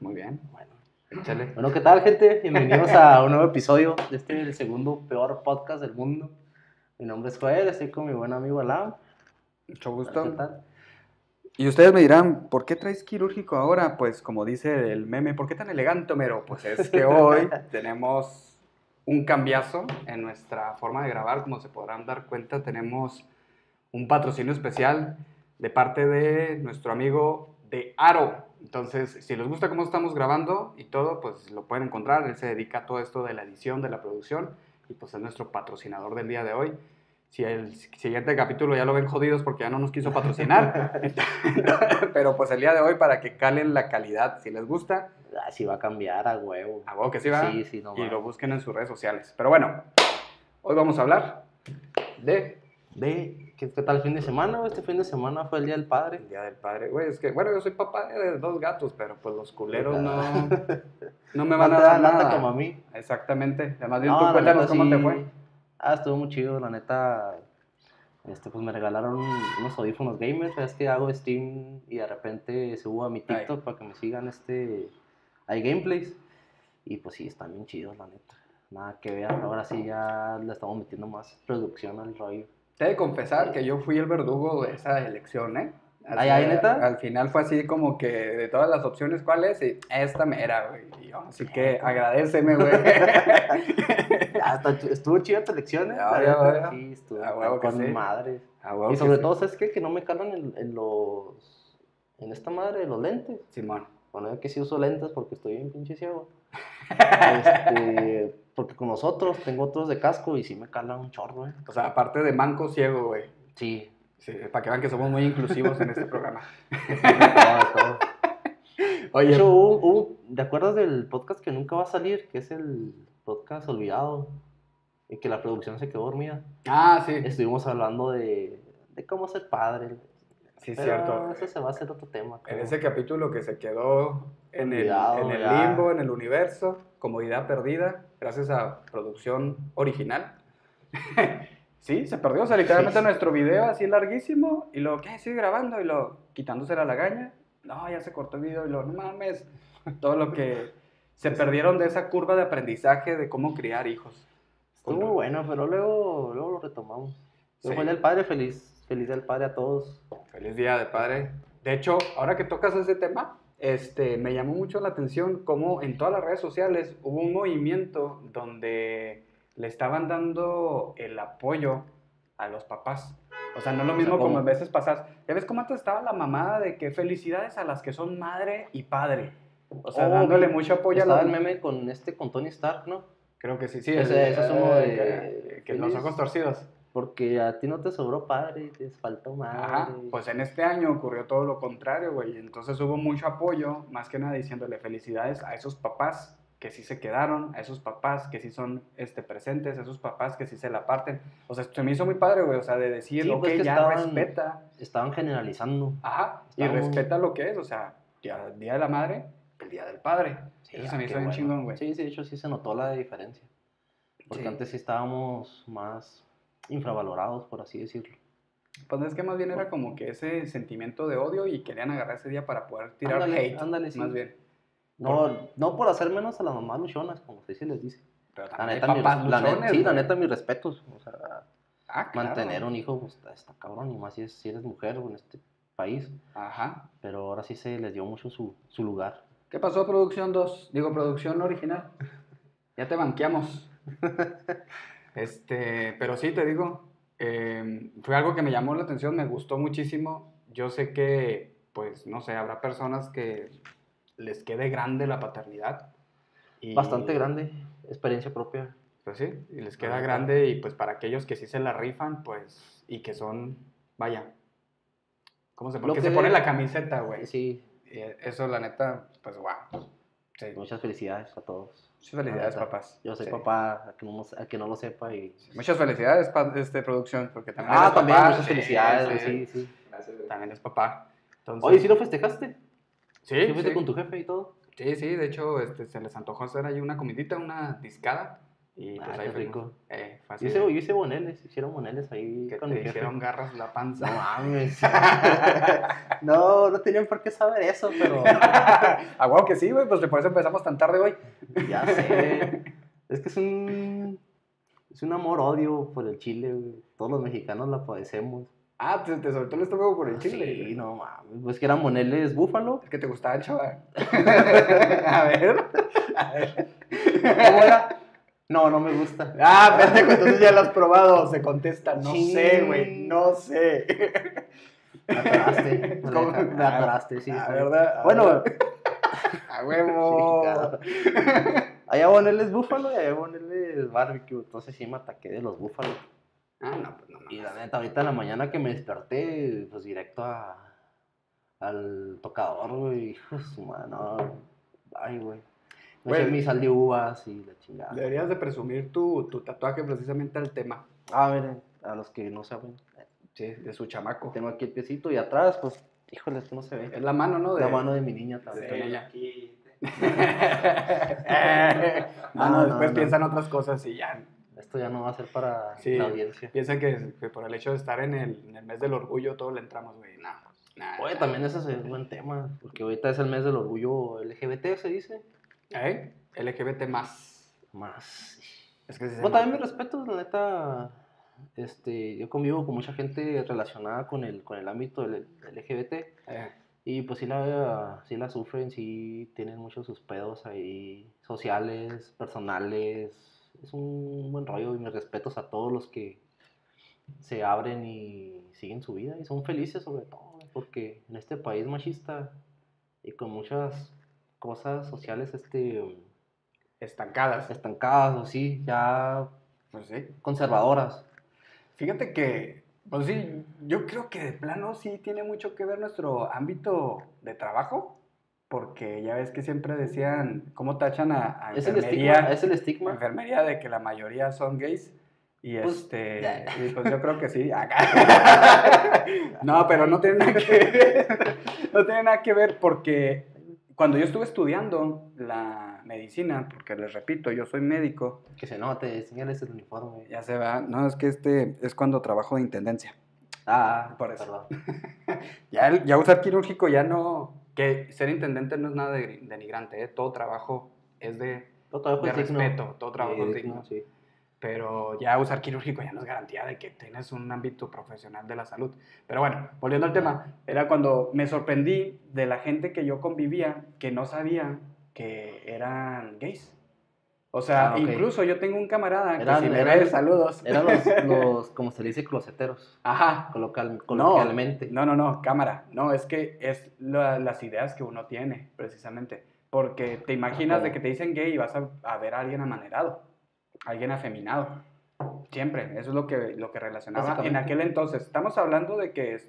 muy bien. Bueno. Échale. Bueno, ¿qué tal, gente? Bienvenidos a un nuevo episodio de este, el segundo peor podcast del mundo. Mi nombre es Joel, estoy con mi buen amigo Alam. Mucho ¿Qué gusto. tal? Y ustedes me dirán, ¿por qué traes quirúrgico ahora? Pues como dice el meme, ¿por qué tan elegante, Mero? Pues es que hoy tenemos un cambiazo en nuestra forma de grabar. Como se podrán dar cuenta, tenemos un patrocinio especial de parte de nuestro amigo de Aro. Entonces, si les gusta cómo estamos grabando y todo, pues lo pueden encontrar. Él se dedica a todo esto de la edición, de la producción y pues es nuestro patrocinador del día de hoy. Si el siguiente capítulo ya lo ven jodidos porque ya no nos quiso patrocinar, pero pues el día de hoy para que calen la calidad, si les gusta, Ah, sí va a cambiar a huevo. a huevo que sí va Sí, sí, no y mames. lo busquen en sus redes sociales. Pero bueno, hoy vamos a hablar de De, ¿qué, qué tal el fin de semana? güey? Este fin de semana fue el Día del Padre. el Día del Padre. Güey, es que, bueno, yo soy papá de dos gatos, pero pues los culeros no, no me van No a dar nada. como a mí. Exactamente. Además bien, No, tú cuéntanos cómo te fue. Ah, estuvo muy chido, la neta. Este, pues me regalaron unos audífonos gamers. Es que hago Steam y de repente subo a mi Ay. TikTok para que me sigan este. Hay gameplays. Y pues sí, están bien chidos, la neta. Nada que ver. Ahora sí ya le estamos metiendo más producción al rollo. Te he de confesar que yo fui el verdugo de esa elección, ¿eh? Ay, ay, ¿neta? Al final fue así como que de todas las opciones, ¿cuál es? Y esta mera, güey. Y yo, así que agradeceme, güey. Ya, está ch- estuvo chida tu elección, ¿eh? Ya. Sí, estuvo A huevo que con sí. madres. Ah, huevo Y que sobre sí. todo, ¿sabes qué? Que no me cargan en, en los. En esta madre de los lentes. Simón. Bueno, yo que sí uso lentes porque estoy bien pinche ciego. Este, porque con nosotros tengo otros de casco y sí me calan un chorro, ¿eh? O sea, aparte de manco ciego, güey. Sí. Sí, para que vean que somos muy inclusivos en este programa. sí, de todo, Oye, hecho, hubo- hubo- ¿te acuerdas del podcast que nunca va a salir? Que es el podcast olvidado. Y que la producción se quedó dormida. ah, sí, Estuvimos hablando de, de cómo ser padre. Sí, Pero cierto. Eso se va a hacer otro tema. En creo. ese capítulo que se quedó en el, Olvidado, en el limbo, en el universo, comodidad perdida, gracias a producción original. sí, se perdió, o sea, literalmente Sí. nuestro video así larguísimo, y lo, ¿qué? Sigue grabando, y lo, quitándose la lagaña. No, ya se cortó el video, y lo, no mames, todo lo que se perdieron de esa curva de aprendizaje de cómo criar hijos. Estuvo bueno, pero luego, luego lo retomamos. Sí. Fue el del padre, feliz, feliz del padre a todos. Feliz día de padre. De hecho, ahora que tocas ese tema, este, me llamó mucho la atención cómo en todas las redes sociales hubo un movimiento donde le estaban dando el apoyo a los papás. O sea, no lo O sea, mismo como en veces pasadas. ¿Ya ves cómo antes estaba la mamada de que felicidades a las que son madre y padre? O sea, Oh, dándole mucho apoyo a los... el meme con este, con Tony Stark, ¿no? Creo que sí, sí. Ese- el- ese es uno de- que, que los ojos torcidos. Porque a ti no te sobró padre, te faltó madre. Ajá, pues en este año ocurrió todo lo contrario, güey. Entonces hubo mucho apoyo, más que nada diciéndole felicidades a esos papás que sí se quedaron, a esos papás que sí son este, presentes, a esos papás que sí se la parten. O sea, se me hizo muy padre, güey, o sea, de decir, Sí, ok, pues, que ya estaban- respeta, Estaban generalizando. ajá, y respeta lo que es, o sea, ya, el Día de la Madre, el Día del Padre. Eso se me ah, hizo qué bien bueno. chingón, güey. Sí, sí, de hecho sí se notó la diferencia. Porque Sí. antes sí estábamos más infravalorados, por así decirlo. Pues es que más bien era como que ese sentimiento de odio y querían agarrar ese día para poder tirar Ándale, hate, ándale, sí. más bien. No, no por hacer menos a las mamás luchonas, como se les dice. Pero La neta, mi res- la luchones, neta, sí, la neta, mis respetos. O sea, Ah, claro. mantener un hijo pues, está, está cabrón, y más si, es- si eres mujer en este país. Ajá. Pero ahora sí se les dio mucho su, su lugar. ¿Qué pasó, producción 2? Digo, producción original. Ya te banqueamos. Este, pero sí, te digo, eh, fue algo que me llamó la atención, me gustó muchísimo. Yo sé que, pues, no sé, habrá personas que les quede grande la paternidad. y- Bastante grande, experiencia propia. Pues sí, y les queda grande y pues para aquellos que sí se la rifan, pues, y que son, vaya, ¿cómo se pone? Que, que- se pone la camiseta, güey. Sí, Y eso, la neta, pues, guau. Sí. muchas felicidades a todos. Muchas felicidades, papás. Yo soy Sí. papá, a que, no, a que no lo sepa. Y... Muchas felicidades, pa- este, producción, porque también Ah, también, papá. muchas felicidades, sí, sí, sí. Gracias. También es papá. Entonces, Oye, ¿sí lo festejaste? Sí, ¿Sí fuiste sí. con tu jefe y todo? Sí, sí, de hecho, este, se les antojó hacer ahí una comidita, una discada. Y Ah, pues ahí rico. Eh, así Yo hice, yo hice boneles, hicieron boneles ahí que con te hicieron garras la panza. No mames. no, no tenían por qué saber eso, pero ah, wow, que sí, güey, pues por eso empezamos tan tarde hoy. ya sé. Es que es un. Es un amor-odio por el chile, güey. Todos los mexicanos la padecemos. Ah, te, te soltó el estómago por el chile. Sí, no mames. Pues que eran moneles búfalo. Es que te gustaba el chaval. a ver. A ver. ¿Cómo era? No, no me gusta. Ah, pendejo, entonces ya lo has probado. Se contesta, no Sí. sé, güey, no sé. Me atoraste. Me, ¿Cómo? me atoraste, sí. Ah, sí. ¿verdad? Ah, Bueno, A huevo. Chingado. Allá boneles búfalo y allá boneles barbecue. Entonces sí me ataqué de los búfalos. Ah, no, pues no, no. Y la neta, ahorita en la mañana que me desperté, pues directo a, al tocador, güey. Hijo de su mano. Ay, güey. Me eché Güey. mi sal de uvas y la chingada. Deberías de presumir tu, tu tatuaje precisamente al tema. A ver, a los que no saben. Sí, de su chamaco. Tengo aquí el piecito y atrás, pues, híjole, no se ve. Es la mano, ¿no? De, La mano de mi niña también. niña. Aquí. no, no, después no. piensan otras cosas y ya. Esto ya no va a ser para Sí. la audiencia. Piensan que, que por el hecho de estar en el, en el mes del orgullo todos le entramos, güey. No, no, Oye, también ese es un buen tema, porque ahorita es el mes del orgullo LGBT, se dice. ¿Eh? LGBT más. Más. Es que Bueno, también mis respetos, la neta. Este, yo convivo con mucha gente relacionada con el, con el ámbito del LGBT. Eh, Y pues sí la, sí la sufren, sí tienen muchos sus pedos ahí, sociales, personales. Es un buen rollo y mis respetos a todos los que se abren y siguen su vida y son felices sobre todo, porque en este país machista y con muchas cosas sociales este, estancadas. estancadas o sí, ya Pues sí. conservadoras. Fíjate que, pues sí, yo creo que de plano sí tiene mucho que ver nuestro ámbito de trabajo, porque ya ves que siempre decían, ¿cómo tachan a, a Es el enfermería? estigma, es el estigma. enfermería de que la mayoría son gays. Y Pues, este, y pues yo creo que sí. acá. no, pero no tiene nada que ver. No tiene nada que ver porque cuando yo estuve estudiando la medicina, porque les repito, yo soy médico, Que se note, señales el uniforme. ya se va. No, es que este es cuando trabajo de intendencia. Ah, Por eso. perdón. Ya, el- ya usar quirúrgico ya no. Que ser intendente no es nada de- denigrante, ¿eh? todo trabajo es de, Todo trabajo de es digno. respeto, todo trabajo es digno. sí. Pero ya usar quirúrgico ya no es garantía de que tienes un ámbito profesional de la salud. Pero bueno, volviendo al tema, era cuando me sorprendí de la gente que yo convivía que no sabía que eran gays. O sea, Ah, ok. incluso yo tengo un camarada Eran- que si me eran- ve, saludos. Eran los, los, como se le dice, closeteros, Ajá. colocal, No, coloquialmente. no, no, no, cámara. No, es que es la- las ideas que uno tiene, precisamente. Porque te imaginas Ajá. de que te dicen gay y vas a, a ver a alguien amanerado, alguien afeminado. Siempre, eso es lo que, lo que relacionaba en aquel entonces. Estamos hablando de que, es,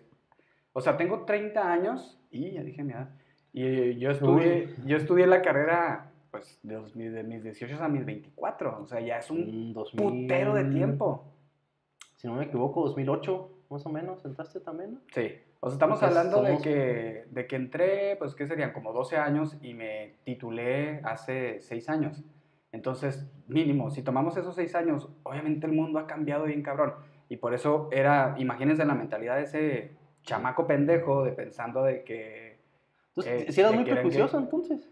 o sea, tengo 30 años y ya dije mi edad. Y yo estudié, yo estudié la carrera, pues, de, los- de mis 18 a mis 24. O sea, ya es un Mm, 2000, putero de tiempo. Si no me equivoco, 2008, más o menos, ¿entraste también? no? Sí, o sea, estamos Entonces, hablando de que, de que entré, pues, ¿qué serían? Como 12 años y me titulé hace 6 años. Entonces, mínimo, si tomamos esos 6 años, obviamente el mundo ha cambiado bien cabrón. Y por eso era, imagínense la mentalidad de ese chamaco pendejo de pensando de que, Entonces, Eh, si eras ¿le muy prejuicioso, entonces.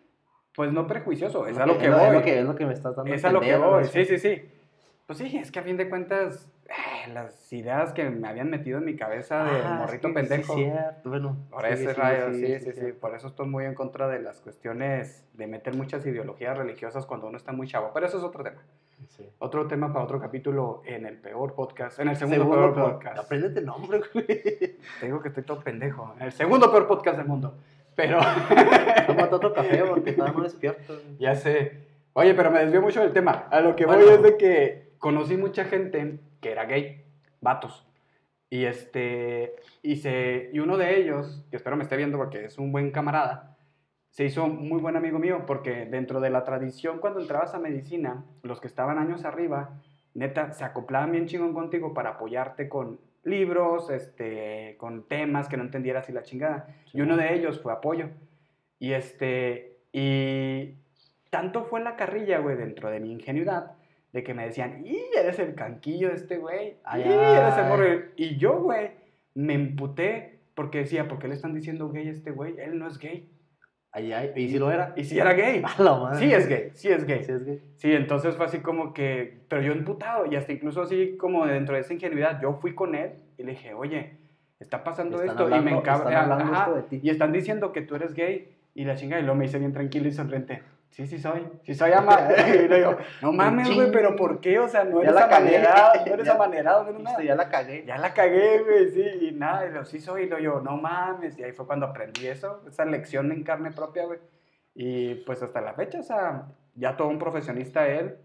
pues no prejuicioso, es a lo que es voy. Es lo que, que me estás dando. Es a lo que voy, sí, sí, sí. Pues sí, es que a fin de cuentas, las ideas que me habían metido en mi cabeza de Ah, morrito es que sí, pendejo. cierto, Bueno, Por sí, ese sí, rayo, sí, sí, sí. Por eso estoy muy en contra de las cuestiones de meter muchas ideologías religiosas cuando uno está muy chavo. Pero eso es otro tema. Sí. Otro tema para otro capítulo en el peor podcast. En el segundo, Segundo, peor pero podcast. Apréndete el nombre, güey. Te digo que estoy todo pendejo. En el segundo peor podcast del mundo. Pero, Tómate otro café porque todavía no despierto. güey. ya sé. Oye, pero me desvió mucho del tema. A lo que voy Bueno. es de que conocí mucha gente que era gay, vatos. Y este, y, se, y uno de ellos, que espero me esté viendo porque es un buen camarada, se hizo muy buen amigo mío porque dentro de la tradición cuando entrabas a medicina, los que estaban años arriba, neta, se acoplaban bien chingón contigo para apoyarte con libros, este, con temas que no entendieras y la chingada. Y uno de ellos fue apoyo. Y este, y tanto fue la carrilla, güey, dentro de mi ingenuidad, de que me decían, ¡y eres el canquillo de este güey! ¡y eres el morro! Y yo, güey, me emputé porque decía, ¿por qué le están diciendo gay a este güey? Él no es gay. Ay, ay, ¿y si lo era? Y si era gay. A la madre. Sí es gay, sí es gay. Sí es gay. Sí, entonces fue así como que, pero yo emputado y hasta incluso así como dentro de esa ingenuidad, yo fui con él y le dije, oye, está pasando Están esto y me hablando- encabra. hablando. Y están diciendo que tú eres gay y la chinga y luego me dice bien tranquilo y sonriente. Sí, sí soy, sí soy ama. y le digo, no mames, güey, pero ¿por qué? O sea, no eres amanerado, no eres Ya- amanerado, no eres nada. Ya la cagué. Ya la cagué, güey, sí, y nada, y lo sí soy, y lo yo, no mames, y ahí fue cuando aprendí eso, esa lección en carne propia, güey. Y pues hasta la fecha, o sea, ya todo un profesionista él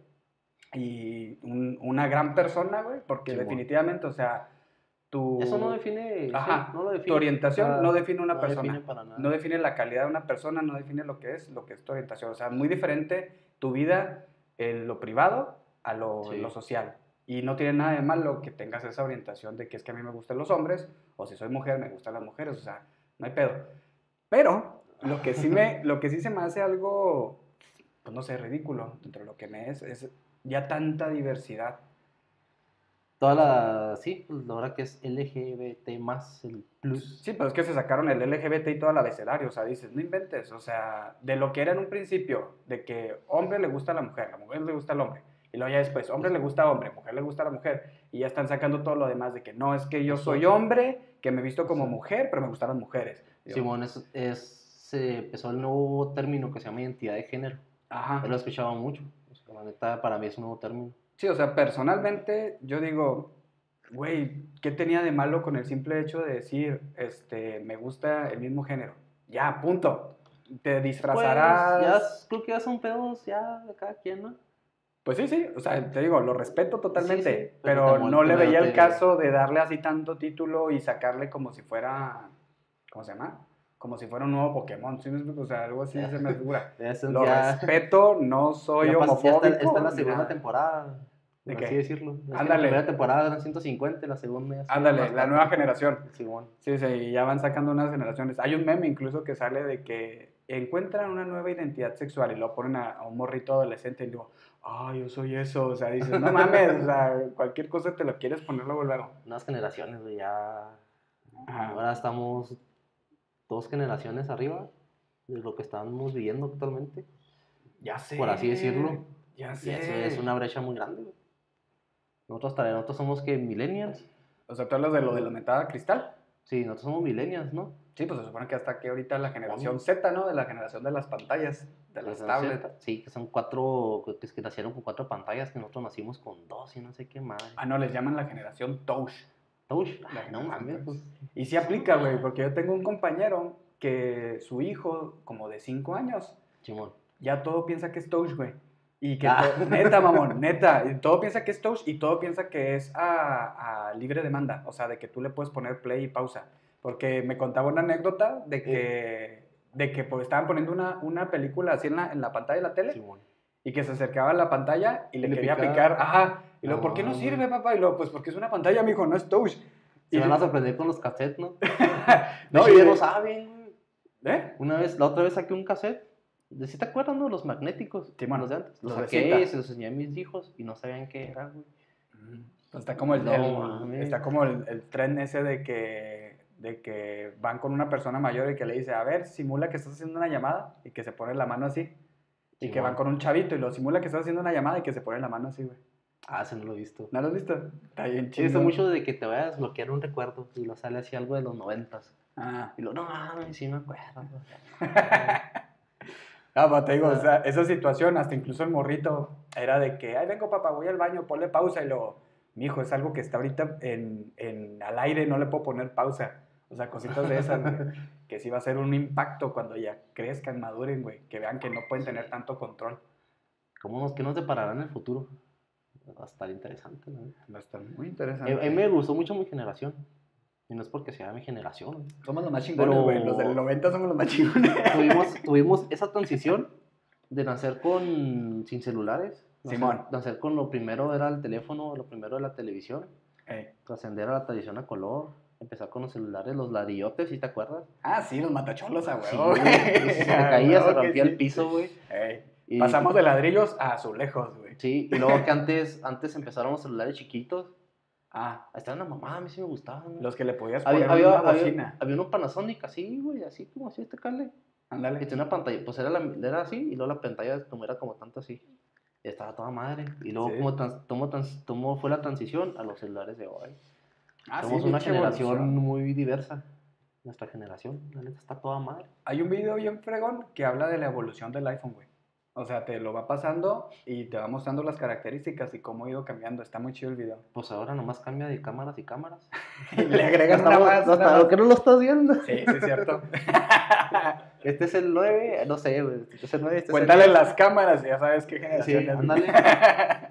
y un- una gran persona, güey, porque definitivamente, o sea, tu, Eso no define. Ajá, sí, no lo define. tu orientación no define una no persona. define para nada. no define la calidad de una persona, no define lo que es, lo que es tu orientación. O sea, muy diferente tu vida en lo privado a lo, Sí. lo social. Y no tiene nada de malo que tengas esa orientación de que es que a mí me gustan los hombres, o si soy mujer, me gustan las mujeres, o sea, no hay pedo. Pero lo que sí, me, lo que sí se me hace algo, pues no sé, ridículo dentro de lo que me es, es ya tanta diversidad. Toda la. Sí, pues la verdad que es LGBT más el plus. Sí, pero es que se sacaron el LGBT y todo el abecedario, o sea, dices, no inventes, o sea, de lo que era en un principio, de que hombre le gusta a la mujer, la mujer le gusta al hombre, y luego ya después, hombre le gusta a hombre, mujer le gusta a la mujer, y ya están sacando todo lo demás de que no, es que yo soy hombre, que me visto como Sí. mujer, pero me gustan las mujeres. Y yo, Simón, es, es- se empezó el nuevo término que se llama identidad de género. Ajá. Yo lo he escuchado mucho. O sea, la neta, para mí es un nuevo término. Sí, o sea, personalmente yo digo, güey, ¿qué tenía de malo con el simple hecho de decir, este, me gusta el mismo género? Ya, punto. Te disfrazarás. Pues, ya creo que ya son pedos ya de cada quien, ¿no? Pues sí, sí, o sea, te digo, lo respeto totalmente, Sí, sí, pero pero, no le veía el caso de darle así tanto título y sacarle como si fuera, ¿cómo se llama? Como si fuera un nuevo Pokémon, ¿sí? O sea, algo así se me figura. Lo ya- respeto, no soy ya homofóbico. está, está en la segunda nada. temporada. ¿De por qué? así decirlo. Es Ándale. La primera temporada eran 150, la segunda Ándale, la bastante. nueva generación. Sí, sí, y ya van sacando unas generaciones. Hay un meme incluso que sale de que encuentran una nueva identidad sexual y lo ponen a, a un morrito adolescente y digo, ay, yo soy eso. O sea, dices, no mames, o sea, cualquier cosa te lo quieres poner luego, luego. Nuevas generaciones, güey, ya. Ajá. Ahora estamos dos generaciones arriba de lo que estamos viviendo actualmente. Ya sé. Por así decirlo. Ya Y sé. eso es una brecha muy grande. Nosotros, nosotros somos que millennials. O sea, tú hablas de lo de la metada cristal. Sí, nosotros somos millennials, ¿no? Sí, pues se supone que hasta aquí ahorita la generación Z, ¿no? De la generación de las pantallas, de las tablets. Z. Sí, que son cuatro, que, que nacieron con cuatro pantallas, que nosotros nacimos con dos y no sé qué más. Ah, no, les llaman la generación Touch. Touch, ay, no mames, pues. Y sí aplica, güey, porque yo tengo un compañero que su hijo, como de 5 años, ya todo piensa que es touch, güey. Y que, Ah. to- neta, mamón, neta, y todo piensa que es touch y todo piensa que es a, a libre demanda, o sea, de que tú le puedes poner play y pausa. Porque me contaba una anécdota de que, de que pues, estaban poniendo una, una película así en la, en la pantalla de la tele. Y que se acercaba a la pantalla y le, le quería picar, ajá, y luego, ¿por qué no Ah. sirve, papá? Y luego, pues porque es una pantalla, mijo, no es touch. Se Y- van a sorprender con los cassettes, ¿no? No, No, y lo saben. ¿Eh? Una vez, la otra vez saqué un cassette. ¿De si te acuerdas, no? Los magnéticos. Simón, los de antes. Los saqué y se los enseñé a mis hijos y no sabían qué era, güey. Pues está como el, No el- está como el, el tren ese de que, de que van con una persona mayor y que le dice, a ver, simula que estás haciendo una llamada y que se pone la mano así. Y que van con un chavito y lo simula que estás haciendo una llamada y que se pone la mano así, güey. Ah, se no lo he visto. ¿No lo has visto? Está bien chido. está mucho de que te vayas a desbloquear un recuerdo y lo sale así algo de los noventas. Ah. Y lo, no mames, sí me acuerdo. Ah, pero te digo, o sea, esa situación, hasta incluso el morrito, era de que, ay, vengo papá, voy al baño, ponle pausa y lo, mi hijo, es algo que está ahorita en, en, al aire, no le puedo poner pausa. O sea, cositas de esas, güey, que sí va a ser un impacto cuando ya crezcan, maduren, güey, que vean que no pueden tener tanto control. ¿Cómo nos, ¿Qué nos deparará en el futuro? Va a estar interesante, ¿no? Va a estar muy interesante. a mí me gustó mucho mi generación. Y no es porque sea mi generación. Somos los más chingones, Pero- güey, los del 90 somos los más chingones. tuvimos, tuvimos esa transición de nacer con sin celulares. nacer- Simón. Nacer con lo primero era el teléfono, lo primero era la televisión. Eh, Trascender a la televisión a color. Empezar con los celulares, los ladrillotes, ¿sí te acuerdas? Ah, sí, los matacholos a Sí, huevo, güey. Y se caía, se rompía el piso, güey. Ey, Y- Pasamos de ladrillos a azulejos, güey. Sí, y luego que antes, antes empezaron los celulares chiquitos. Ah, estaban la mamá, a mí sí me gustaban. los que le podías poner había, había, una había, bocina. había uno Panasonic así, güey, así como así este cable. Que Ándale. tenía una pantalla, pues era, la, era así, y luego la pantalla como era como tanto así. Y estaba toda madre. Y luego Sí. como, trans- cómo trans- cómo fue la transición a los celulares de hoy. Ah, sí, Somos una generación evolución. muy diversa. Nuestra generación, la neta, está toda madre. Hay un video bien fregón que habla de la evolución del iPhone, güey. O sea, te lo va pasando y te va mostrando las características y cómo ha ido cambiando. Está muy chido el video. Pues ahora nomás cambia de cámaras y cámaras. Le agregan una Estamos- más. ¿por más. qué no lo estás viendo? Sí, sí, es cierto. Este es el 9, no sé, güey. Este es el 9, este Cuéntale es el las cámaras y ya sabes qué Sí, generación es.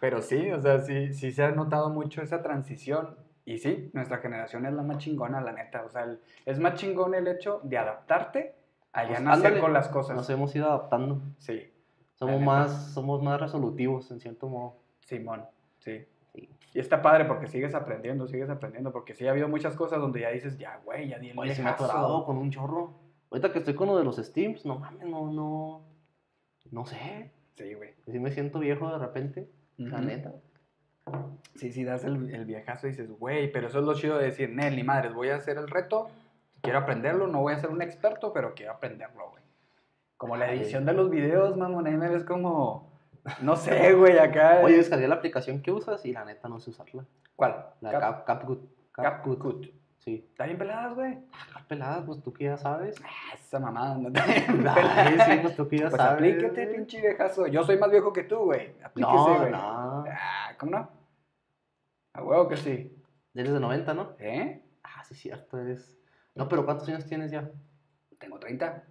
Pero sí, o sea, sí, sí se ha notado mucho esa transición. Y sí, nuestra generación es la más chingona, la neta. O sea, el- es más chingón el hecho de adaptarte a ya Pues, nacer con las cosas. Nos hemos ido adaptando. Sí, Somos más, somos más resolutivos, en cierto modo. Simón, sí. Sí. Y está padre porque sigues aprendiendo, sigues aprendiendo. Porque sí ha habido muchas cosas donde ya dices, ya, güey, ya di el Oye, se me ha viejazo". atorado con un chorro. Ahorita que estoy con lo de los Steams, no mames, no, no. No sé. Sí, güey. Sí me siento viejo de repente, la neta. Sí, sí, das el, el viejazo y dices, güey, pero eso es lo chido de decir, Nel, ni madres, voy a hacer el reto, quiero aprenderlo, no voy a ser un experto, pero quiero aprenderlo, güey. Como la edición de los videos, mamón, ahí me ves como, no sé, güey, acá. Oye, descargué la aplicación que usas y la neta no sé usarla. ¿Cuál? La Cap- Cap, CapCut. CapCut. CapCut. Sí. Está bien peladas, güey. Ah, pelada, pues tú que ya sabes. Ah, Esa mamada, no te... Ay, sí, pues tú que ya Pues sabes. aplíquete, pinche viejazo. Yo soy más viejo que tú, güey. Aplíquese, güey. no. Ah, ¿cómo no? A huevo que sí. Eres de 90, ¿no? ¿Eh? Ah, sí, cierto, eres. No, pero ¿cuántos años tienes ya? Tengo 30.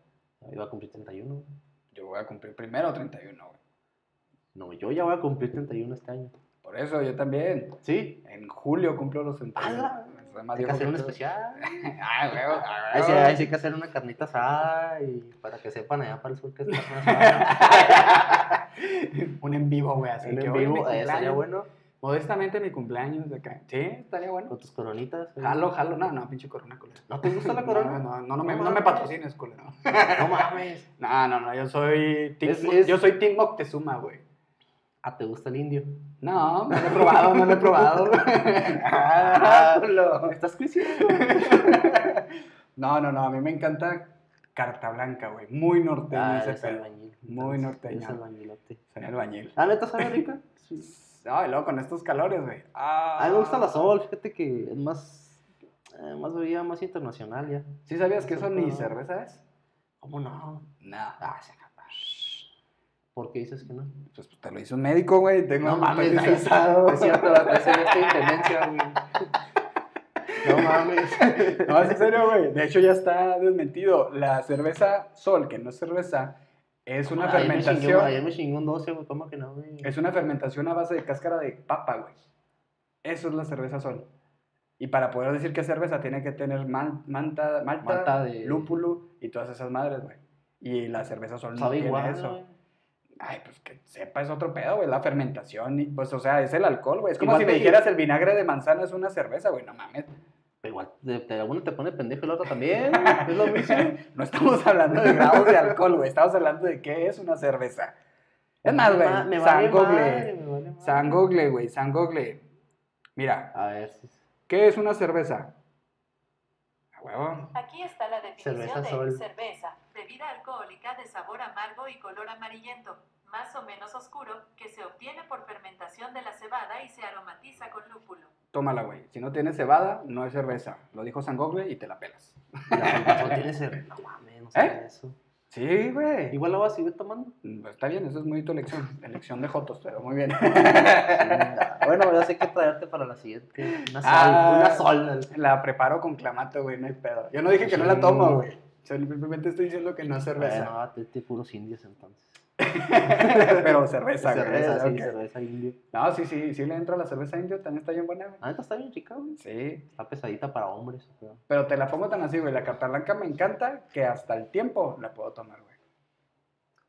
Ya Iba a cumplir 31. Yo voy a cumplir primero 31, güey. No, yo ya voy a cumplir 31 este año. Por eso, yo también. ¿Sí? En julio cumplo los 31. ¡Hala! Soy más Hay que hacer un especial. Ah, huevo. ah, Ahí sí, hay que hacer una carnita asada y para que sepan allá para el sur que es carne asada. un en vivo, güey. Así Un que en vivo, eh, estaría bueno. Modestamente mi cumpleaños de acá. Sí, estaría bueno. Con tus coronitas. eh. Jalo, jalo. No, no, pinche corona, culero. ¿No te gusta la corona? No, no, no, no, me, No me patrocines, culero. No mames. No, no, no, yo soy Team, Es- es- yo soy team Moctezuma, güey. Ah, ¿te gusta el indio? No, no lo he probado, no lo he probado. ah, culo. ¿Estás creciendo? No, no, no, a mí me encanta Carta Blanca, güey. Muy norteño Ah, ese pedo. albañil. Muy norteño. Eres albañilote. Soy albañil. Ah, ¿neta sabe rica? Sí. No, y luego con estos calores, güey. Ah, A mí me gusta la sol, fíjate que es más, eh, más bebida, más internacional ya. ¿Sí sabías que eso ni no. cerveza es? ¿Cómo no? No. Ah, se acaba. ¿Por qué dices que no? Pues te lo hizo un médico, güey. Tengo No mames, es cierto, ya está intendencia, güey. No mames. No, es en serio, güey. De hecho, ya está desmentido. La cerveza Sol, que no es cerveza, es una fermentación. Ayer me chingó un 12, güey, ¿cómo que no, güey? Es una fermentación a base de cáscara de papa, güey. Eso es la cerveza Sol. Y para poder decir que es cerveza, tiene que tener man- manta, malta, Malta de- lúpulo y todas esas madres, güey. Y la cerveza Sol no tiene igual, eso. güey. Ay, pues que sepa, es otro pedo, güey. La fermentación, y, pues, o sea, es el alcohol, güey. Es como Igual si me dijeras el vinagre de manzana es una cerveza, güey. No mames. Pero igual, de, de alguna te pone pendejo y la otra también. Es lo mismo. No estamos hablando de grados de alcohol, güey. Estamos hablando de qué es una cerveza. Es más, Me va- güey. San vale Google. madre, me vale madre. San Google, güey. San Google. Mira, A ver, sí, sí. ¿qué es una cerveza? Aquí está la definición Cerveza de Sol. cerveza, bebida alcohólica de sabor amargo y color amarillento, más o menos oscuro, que se obtiene por fermentación de la cebada y se aromatiza con lúpulo. Tómala, güey. Si no tienes cebada, no es cerveza. Lo dijo San Google y te la pelas. La tiene cer- No mames, no sabía eso. Sí, güey. Igual la voy a seguir tomando. Mm, Está bien, eso es muy tu elección. Elección de Jotos, pero muy bien. Bueno, ya sé qué traerte para la siguiente. Una sol. Ah. Una sol. La preparo con clamato, güey, no hay pedo. Yo no dije que no la tomo, güey. Simplemente estoy diciendo que no es cerveza. Bueno, te, te puros indios entonces. pero cerveza, güey. cerveza, sí, cerveza indio. No, sí, sí, sí le entro a la cerveza indio, también está bien buena, güey. Neta está bien rica, güey. Sí, Está pesadita para hombres. pero- pero te la pongo tan así, güey. La carta blanca me encanta que hasta el tiempo la puedo tomar, güey.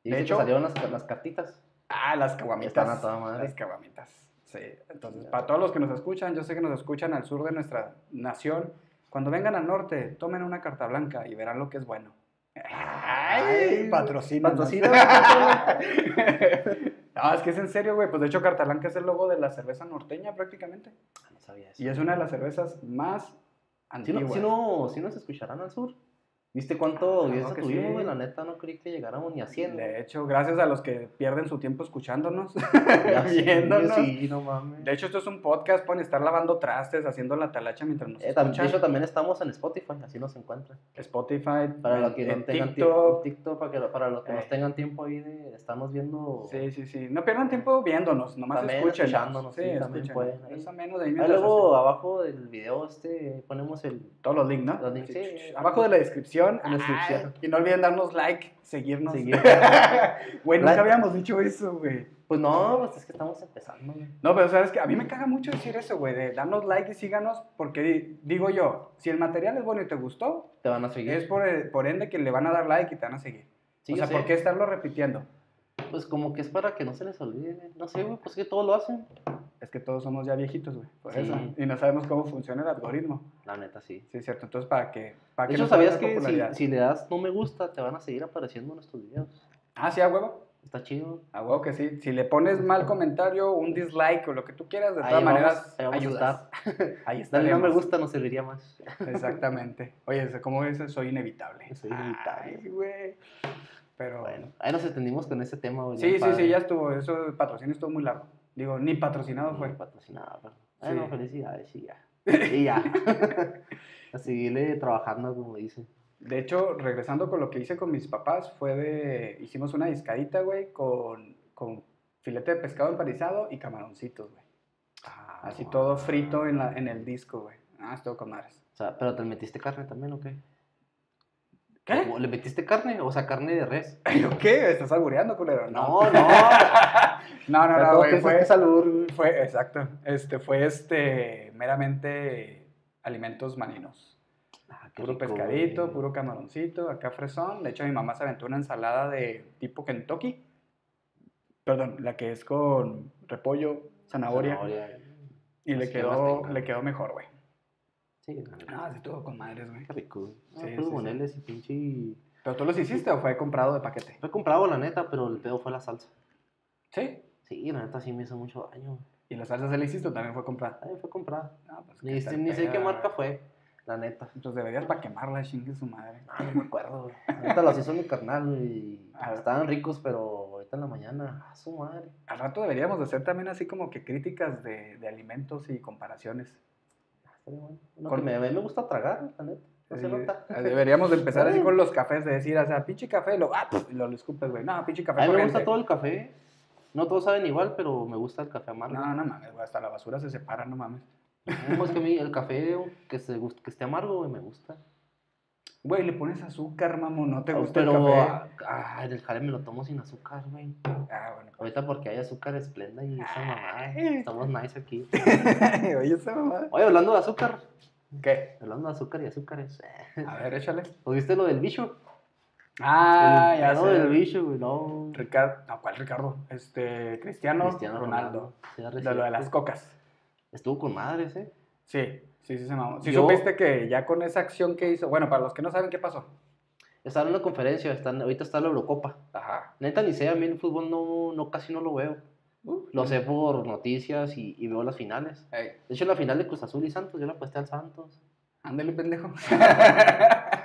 Y De hecho- salieron las, las cartitas. Ah, las caguamitas. Están a toda madre. Las caguamitas. Sí, entonces, para todos los que nos escuchan, yo sé que nos escuchan al sur de nuestra nación. Cuando vengan al norte, tomen una carta blanca y verán lo que es bueno. Ay, patrocina. patrocina. Ah, es que es en serio, güey. Pues de hecho, Cartalán, que es el logo de la cerveza norteña prácticamente. Ah, no sabía eso. Y es una de las cervezas más Si antiguas. no, si, no, si nos escucharán al sur. ¿Viste cuánto Ah, audiencia que tuvimos, sí. La neta, no creí que llegáramos ni a 100. güey. De hecho, gracias a los que pierden su tiempo escuchándonos, sí, viéndonos. Sí, no mames. De hecho, esto es un podcast, pueden estar lavando trastes, haciendo la talacha mientras nos Eh, tam- de escuchan. hecho, también estamos en Spotify, así nos encuentran. Spotify, Para los que no en tengan TikTok. tiempo, TikTok, para, que, para los que Eh. nos tengan tiempo ahí de estarnos viendo. Sí, sí, sí. No pierdan tiempo viéndonos, nomás También escuchen. escuchándonos, sí, también escúchenos. pueden, ahí. Es ameno de ahí luego abajo del video este ponemos el... Todos los links, ¿no? Los links, Sí, sí. Abajo de la descripción. En la descripción. Y no olviden darnos like, seguirnos. Seguir. Güey, nunca Like. habíamos dicho eso, güey. Pues no, pues es que estamos empezando. güey. No, pero sabes que a mí me caga mucho decir eso, güey, de darnos like y síganos, porque di- digo yo, si el material es bueno y te gustó, Te van a seguir. es por, por ende que le van a dar like y te van a seguir. Sí, o sea. ¿por qué estarlo repitiendo? Pues como que es para que no se les olvide. güey. No sé, güey, pues que todos lo hacen. Es que todos somos ya viejitos, güey, por Sí. eso. Y no sabemos cómo funciona el algoritmo. La neta, sí. Sí, es cierto. Entonces, ¿para qué? ¿Para De que hecho, ¿sabías que si, le das no me gusta, te van a seguir apareciendo nuestros videos? Ah, sí, a huevo. Está chido. A huevo que sí. Si le pones mal comentario, un dislike o lo que tú quieras, de Ahí todas vamos, maneras, ahí ayudas. Ahí está. Dale no me gusta, nos serviría más. Exactamente. Oye, ¿cómo dices? Soy inevitable. Soy inevitable. Ay, güey. Pero Bueno, ahí nos entendimos con ese tema, güey. Sí, sí, padre. sí, ya estuvo. Eso el patrocinio estuvo muy largo. Digo, ni patrocinado fue. Fue patrocinado, pero. Bueno, Sí. felicidades, y ya. Y ya. a seguirle trabajando, como dicen. De hecho, regresando con lo que hice con mis papás, fue de. Hicimos una discadita, güey, con, con filete de pescado empanizado y camaroncitos, güey. Así no. todo frito en, la, en el disco, güey. Ah, estuvo con madres. O sea, pero te metiste carne también, ¿o qué? ¿Qué? ¿O ¿Le metiste carne? O sea, carne de res. ¿Yo qué? ¿Me estás albureando, culero? No, no. No, no, no, ¿Cómo güey. Fue, güey? fue, exacto. Este, fue este, meramente alimentos marinos. Ah, Puro rico, pescadito, güey. puro camaroncito, acá fresón. De hecho, mi mamá se aventó una ensalada de tipo Kentucky. Perdón, la que es con repollo, zanahoria. Zanahoria. Y le quedó, le quedó mejor, güey. Sí, neta. Ah, sí, todo con madres, güey. Qué rico, güey. Ah, Sí, sí, sí. y pinche... ¿Pero tú los hiciste o fue comprado de paquete? Fue comprado, la neta, pero el pedo fue la salsa. Sí. Sí, la neta sí me hizo mucho daño. ¿Y la salsa se la hiciste o también fue comprada? Ay, fue comprada. No, pues, Ni, ni sé qué marca fue, la neta. Pues deberías para quemarla, chingue su madre. Ah, no me acuerdo. Ahorita los hizo mi carnal y Ah. estaban ricos, pero ahorita en la mañana, a su madre. Al rato deberíamos de hacer también así como que críticas de, de alimentos y comparaciones. Ah, bueno. No, Con- me, gusta tragar, la neta. No se nota. eh, Deberíamos de empezar así con los cafés, de decir, o sea, pinche café, lo, ah, pf, y lo, lo escupes, güey. No, pinche café A mí me gusta todo el café. No todos saben igual, pero me gusta el café amargo. No, no mames, güey, hasta la basura se separa, no mames. No, es que a mí el café que, se, que esté amargo, güey, me gusta. Güey, le pones azúcar, mamón, no te gusta pero, el café. ah, el jale me lo tomo sin azúcar, güey. Ah, bueno. Ahorita porque hay azúcar esplenda y esa. Ay. Estamos nice aquí. Oye, esa mamada. Oye, hablando de azúcar. ¿Qué? Hablando de azúcar y azúcares. A ver, échale. ¿Os viste lo del bicho? Ah, el ya sé. del bicho, güey, no. Ricardo, no, ¿cuál Ricardo? Este, Cristiano, Cristiano Ronaldo. Era De lo de las cocas. Estuvo con madres, ¿eh? Sí, sí, sí se mamó. Sí Yo- supiste que ya con esa acción que hizo, bueno, para los que no saben qué pasó. Estaban en una conferencia, están, ahorita está la Eurocopa. Ajá. Neta, ni sé, a mí el fútbol no, no casi no lo veo. Lo sé por noticias y, y veo las finales. De hecho, la final de Cruz Azul y Santos, yo la aposté al Santos. ándale, pendejo.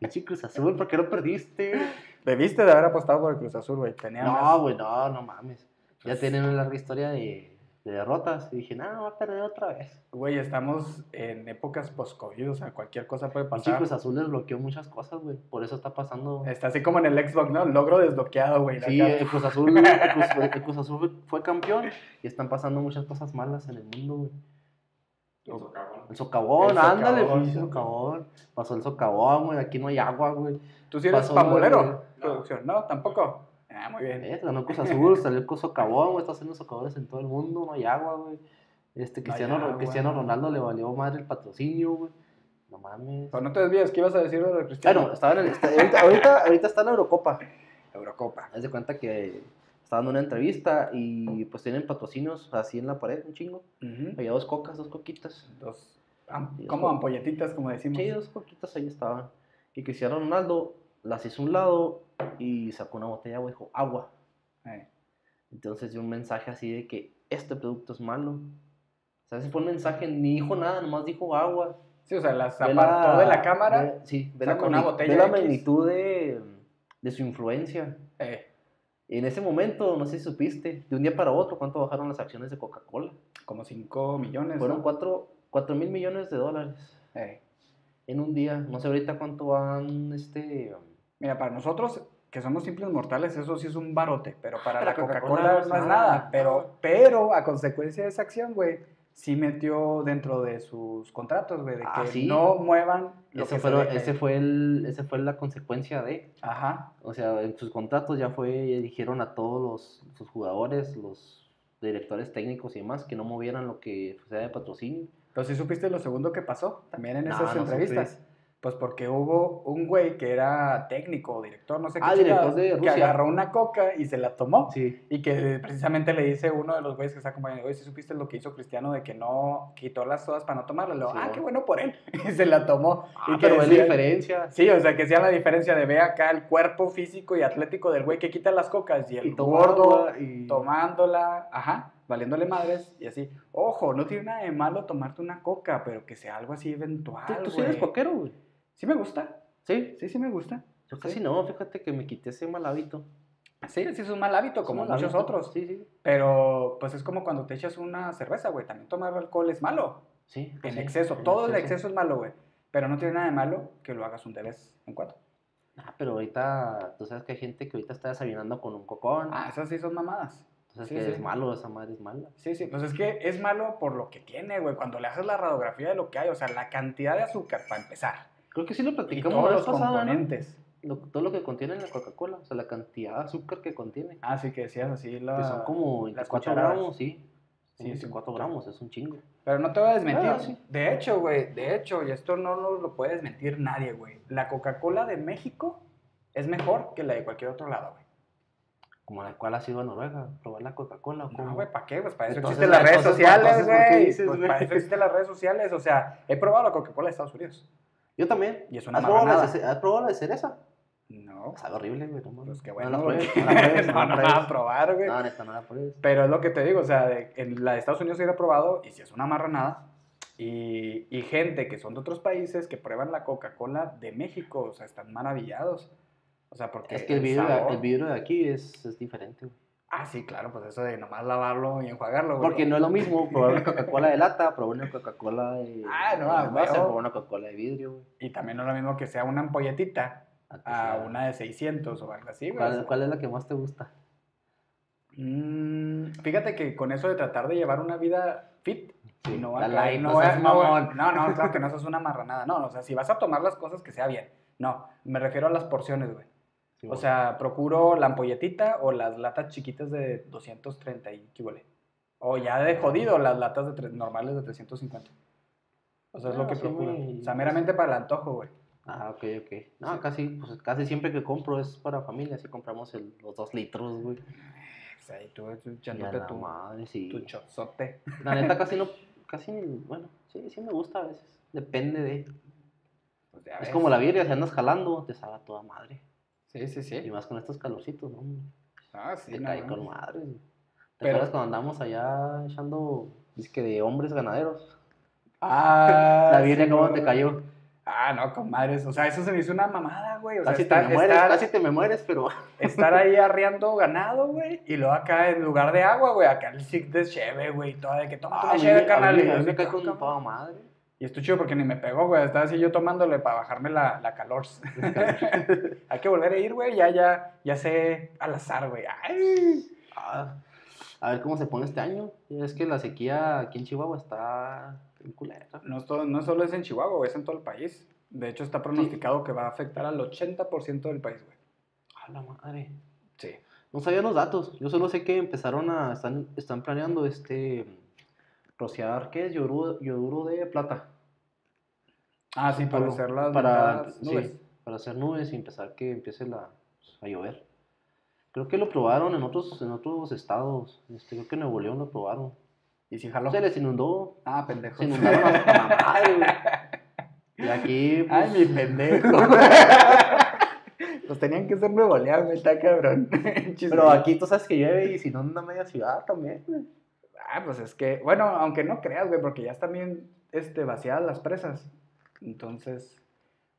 Pinche Cruz Azul, ¿por qué lo perdiste? Debiste de haber apostado por el Cruz Azul, güey. No, güey, no, no mames. Ya Pues- tienen una larga historia de, de derrotas. Y dije, no, va a perder otra vez. Güey, estamos en épocas post-COVID, o sea, cualquier cosa puede Pinche pasar. Cruz Azul desbloqueó muchas cosas, güey. Por eso está pasando. Está así como en el Xbox, ¿no? Logro desbloqueado, güey. Sí, el Cruz Azul, el Cruz, el Cruz Azul fue, fue campeón y están pasando muchas cosas malas en el mundo, güey. El socavón, El ándale, socavón. pinche socavón. Pasó el socavón, güey. Aquí no hay agua, güey. ¿Tú sí eres pasó, pambolero? güey. Producción, ¿no? ¿Tampoco? Ah, muy bien. Eh, ganó Cruz Azul, salió el socavón, güey. Está haciendo socavones en todo el mundo, no hay agua, güey. Este, No Cristiano, agua. Cristiano Ronaldo le valió madre el patrocinio, güey. No mames. Pero no te desvíes, ¿qué ibas a decir de Cristiano? Bueno, estaba en el, está- ahorita, ahorita, ahorita está en la Eurocopa. Eurocopa. Haz de cuenta que está dando una entrevista y pues tienen patrocinios así en la pared, un chingo. Ujú. Había dos cocas, dos coquitas. Dos, am- como ampolletitas, como decimos. Sí, dos coquitas ahí estaban. Y Cristiano Ronaldo las hizo a un lado y sacó una botella de agua y dijo, agua. Eh. Entonces dio un mensaje así de que este producto es malo. O sea, ese fue un mensaje, ni dijo nada, nomás dijo agua. Sí, o sea, las apartó la- de la cámara. ve- sí, ve la, sacó una magni- botella ve la magnitud de, de su influencia. eh, en ese momento, no sé si supiste, de un día para otro, ¿cuánto bajaron las acciones de Coca-Cola? como 5 millones. Fueron ¿no? 4 mil millones de dólares Eh, en un día. No sé ahorita cuánto van, este... Mira, para nosotros que somos simples mortales, eso sí es un barote, pero para Pero la Coca-Cola Coca-Cola no no es nada. Pero, pero a consecuencia de esa acción, güey, sí metió dentro de sus contratos, güey, de Ah, que sí. no muevan lo Ese que fue, se ese, fue el, ese fue la consecuencia de... Ajá. O sea, en sus contratos ya fue, dijeron a todos los, sus jugadores, los directores técnicos y demás, que no movieran lo que sea de patrocinio. Pero sí supiste lo segundo que pasó también en No, esas no entrevistas. supe. Pues porque hubo un güey que era técnico o director, no sé qué, Ah, director que agarró una coca y se la tomó. Sí. Y que precisamente le dice uno de los güeyes que está acompañando, oye, ¿sí supiste lo que hizo Cristiano de que no quitó las sodas para no tomarla? Le digo, Sí, ah, bueno. qué bueno por él. Y se la tomó. Ah, y que pero es la decía- diferencia. Sí, o sea, que sea la diferencia de ver acá el cuerpo físico y atlético del güey que quita las cocas y el Y gordo y- tomándola, ajá, valiéndole madres y así. Ojo, no tiene nada de malo tomarte una coca, pero que sea algo así eventual, ¿Tú, tú sí eres coquero, güey? Sí me gusta, Sí. sí, sí me gusta. Yo casi Sí. no, fíjate que me quité ese mal hábito. Sí, sí es un mal hábito, como mal muchos hábito. otros. Sí, sí. Pero pues es como cuando te echas una cerveza, güey. También tomar alcohol es malo. Sí, En sí, exceso. en Todo el exceso es malo, güey. Pero no tiene nada de malo que lo hagas un de vez en cuando. Ah, pero ahorita, tú sabes que hay gente que ahorita está desayunando con un cocón. Ah, esas sí son mamadas. Entonces sí, que es malo, esa madre es mala. Sí, sí. Pues es que es malo por lo que tiene, güey. Cuando le haces la radiografía de lo que hay. O sea, la cantidad de azúcar para empezar. Creo que sí lo platicamos todos los pasada, ¿no? componentes. Lo- todo lo que contiene la Coca-Cola, o sea, la cantidad de azúcar que contiene. Ah, sí que decías así. La... que son como las 24 cucharadas. gramos, sí. Sí, Sí, sí. 24 gramos, es un chingo. Pero no te voy a desmentir. Sí. De hecho, güey, de hecho, y esto no nos lo puede desmentir nadie, güey. La Coca-Cola de México es mejor que la de cualquier otro lado, güey. Como la cual ha sido a Noruega, probar la Coca-Cola. No, güey, ¿para qué? Pues para eso Entonces, existen las redes sociales, entonces, ¿por qué güey. Pues para eso existen las redes sociales. O sea, he probado la Coca-Cola de Estados Unidos. Yo también. Y es una ¿Has probado, la de, ce- ¿Has probado la de cereza? No. Sabe horrible, güey. No. Pues qué No bueno, la güey. pruebes, no la pruebes, No, no no la la vas a probar, güey. No, neta, no la pruebes. Pero es lo que te digo, o sea, de- en la de Estados Unidos la he probado y si es una marranada. Y, y gente que son de otros países que prueban la Coca-Cola de México, o sea, están maravillados. O sea, porque Es que el vidrio, de, sabor- el vidrio de aquí es, es diferente, güey. Ah, sí, claro, pues eso de nomás lavarlo y enjuagarlo, güey. Porque no es lo mismo probar una Coca-Cola de lata, probar una Coca-Cola de. Ah, no, de a probar una Coca-Cola de vidrio, güey. Y también no es lo mismo que sea una ampolletita A que a sea- una de 600 o algo así, güey. ¿Cuál, cuál es la que más te gusta? Mm, fíjate que con eso de tratar de llevar una vida fit, Sí, no, la acá, light, no, no a- seas no, no, no, claro que no, eso es una marranada. No, o sea, si vas a tomar las cosas, que sea bien. No, me refiero a las porciones, güey. Sí, O bueno. sea, procuro la ampolletita o las latas chiquitas de 230 y qué. O ya de jodido, las latas de tres- normales de 350. O sea, es lo Ah, que sí, procuro. muy- O sea, meramente para el antojo, güey. Ah, ok, ok. No, casi, pues, casi siempre que compro es para familia, así compramos el- los dos litros, güey. O sea, y tú echándote tu, madre, sí. tu chozote. La neta casi no, casi, bueno, sí, sí me gusta a veces. Depende de. Pues Es como la birria, si andas jalando, te sabe a toda madre. Sí, sí, Y sí. más con estos calorcitos, ¿no? Ah, sí, te no cae con madre. ¿Te Pero- acuerdas cuando andamos allá echando disque de hombres ganaderos? Ah, la sí, ¿cómo no, te cayó? Ah, no, con madres. O sea, eso se me hizo una mamada, güey. O sea, Casi estar, te me mueres, estar- casi te me mueres, pero. estar ahí arriando ganado, güey. Y luego acá, en lugar de agua, güey, acá el sick de cheve, güey. Toda de que toma Ah, una a mí cheve, carnal. a mí y me- cae "Ah, con cabrón". toda madre. Y esto chido porque ni me pegó, güey. Estaba así yo tomándole para bajarme la, la calor. Hay que volver a ir, güey. Ya, ya, ya sé al azar, güey. Ay. Ah, a ver cómo se pone este año. Es que la sequía aquí en Chihuahua está en culera. No, es todo- no solo es en Chihuahua, güey, es en todo el país. De hecho, está pronosticado que va a afectar al 80% del país, güey. A la madre. Sí. No sabía los datos. Yo solo sé que empezaron a. Están, están planeando este. Rociar, ¿qué es? Yoduro, yoduro de plata. Ah, sí, para hacer las para, mentadas sí, nubes. para hacer nubes y empezar que empiece la, a llover. Creo que lo probaron en otros, en otros estados. Este, creo que en Nuevo León lo probaron. Y si jaló. Se les inundó. Ah, pendejo. Se inundaron hasta la madre, güey. Y aquí, pues, Ay, mi pendejo. Los tenían que hacer Nuevo León, güey, está cabrón. Pero aquí tú sabes que llueve y si no, en una media ciudad también, güey. Ah, pues es que, bueno, aunque no creas, güey, porque ya están bien este, vaciadas las presas. Entonces,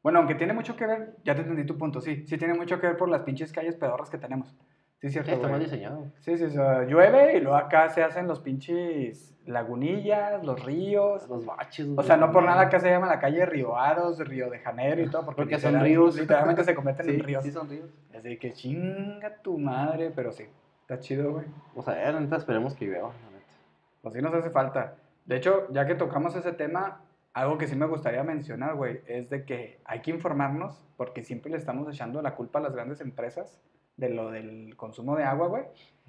bueno, aunque tiene mucho que ver, ya te entendí tu punto, sí, sí tiene mucho que ver por las pinches calles pedorras que tenemos. Sí, cierto, está mal diseñado. Sí, sí, o sea, llueve y luego acá se hacen los pinches lagunillas, los ríos. Los baches, O sea, no por nada acá se llama la calle Río Aros, Río de Janeiro y todo, porque, Porque son ríos. Literalmente se convierten Sí, en ríos. sí son ríos. Así que chinga tu madre, pero sí, está chido, güey. O sea, eh, neta, esperemos que llueva. Pues sí nos hace falta. De hecho, ya que tocamos ese tema, algo que sí me gustaría mencionar, güey, es de que hay que informarnos, porque siempre le estamos echando la culpa a las grandes empresas de lo del consumo de agua, güey.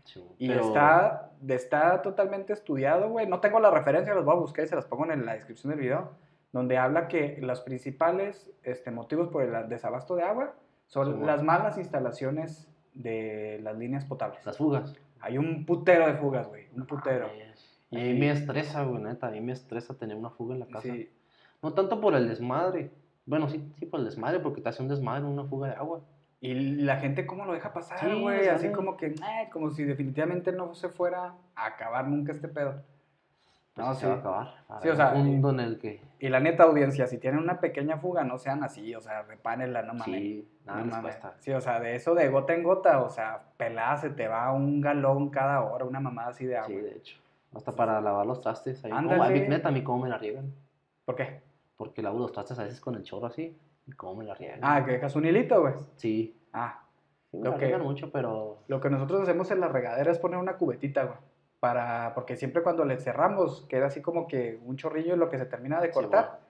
Sí, Y pero- está, está totalmente estudiado, güey. No tengo la referencia, las voy a buscar y se las pongo en la descripción del video, donde habla que los principales este, motivos por el desabasto de agua son Sí, bueno. las malas instalaciones de las líneas potables. Las fugas. Hay un putero de fugas, güey, un putero. Y a mí me estresa, güey, neta. A mí me estresa tener una fuga en la casa. Sí, No tanto por el desmadre. Bueno, sí, sí por el desmadre, porque te hace un desmadre una fuga de agua. Y la gente cómo lo deja pasar, Sí, güey, así como que, eh, como si definitivamente no se fuera a acabar nunca este pedo. Pues No, se sí. va a acabar. Sí, o sea, un mundo en el que. Y la neta audiencia, si tienen una pequeña fuga, no sean así, o sea, repárenla, no mames. Sí, nada No mames. Sí, o sea, de eso de gota en gota, o sea, pelada se te va un galón cada hora, una mamada así de agua. Sí, de hecho. Hasta para lavar los trastes. Ahí, Ándale. como, a mí, neta, a mí cómo me la riegan. ¿Por qué? Porque lavo los trastes a veces con el chorro así. Y cómo me la riegan. Ah, que dejas un hilito, güey. Sí. Ah, sí me Lo la que- mucho, pero. lo que nosotros hacemos en la regadera es poner una cubetita, güey. Para, porque siempre cuando le cerramos queda así como que un chorrillo en lo que se termina de Sí, cortar.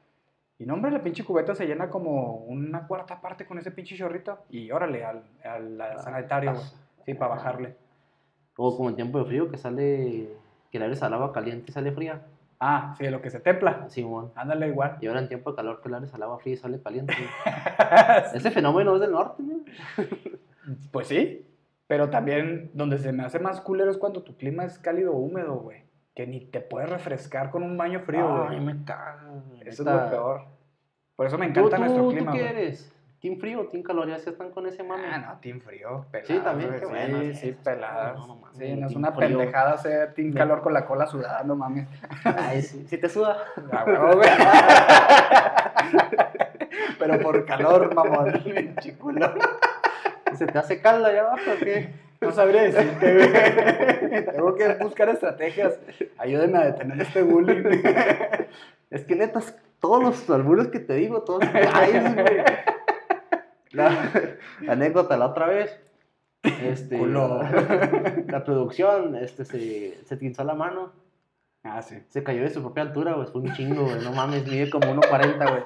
Y no, hombre, la pinche cubeta se llena como una cuarta parte con ese pinche chorrito. Y órale, al, al, al sanitario, güey. Sí, para bajarle. O como en tiempo de frío que sale. Que le abres al agua caliente y sale fría. Ah, sí, lo que se templa. Simón. Ándale igual. Y ahora en tiempo de calor que le abres al agua fría y sale caliente. Ese fenómeno es del norte, ¿no? Pues sí, pero también donde se me hace más culero es cuando tu clima es cálido o húmedo, güey. Que ni te puedes refrescar con un baño frío, Ay, güey. me caga. Eso es lo peor. Por eso me ¿Tú, encanta tú, nuestro ¿Tú clima, qué güey. eres? ¿Team frío o team calor? Ya se están con ese mame. Ah, no, team frío, peladas. Sí, también, qué sí, bueno, sí, sí, peladas. no mames, sí, no es una frío. pendejada ser team calor con la cola sudada, no mames. Ay, sí, sí te suda. Güey. Pero por calor, mamón. Chiculo. ¿Se te hace caldo allá abajo o qué? No sabría decirte, güey. Tengo que buscar estrategias. Ayúdenme a detener este bullying. Es que neta, todos los albures que te digo, todos caes, güey. La, anécdota la otra vez. Este. La producción este, se, se tinzó la mano. Ah, sí. Se cayó de su propia altura, güey. Fue un chingo, güey. No mames, mide como 1.40, güey.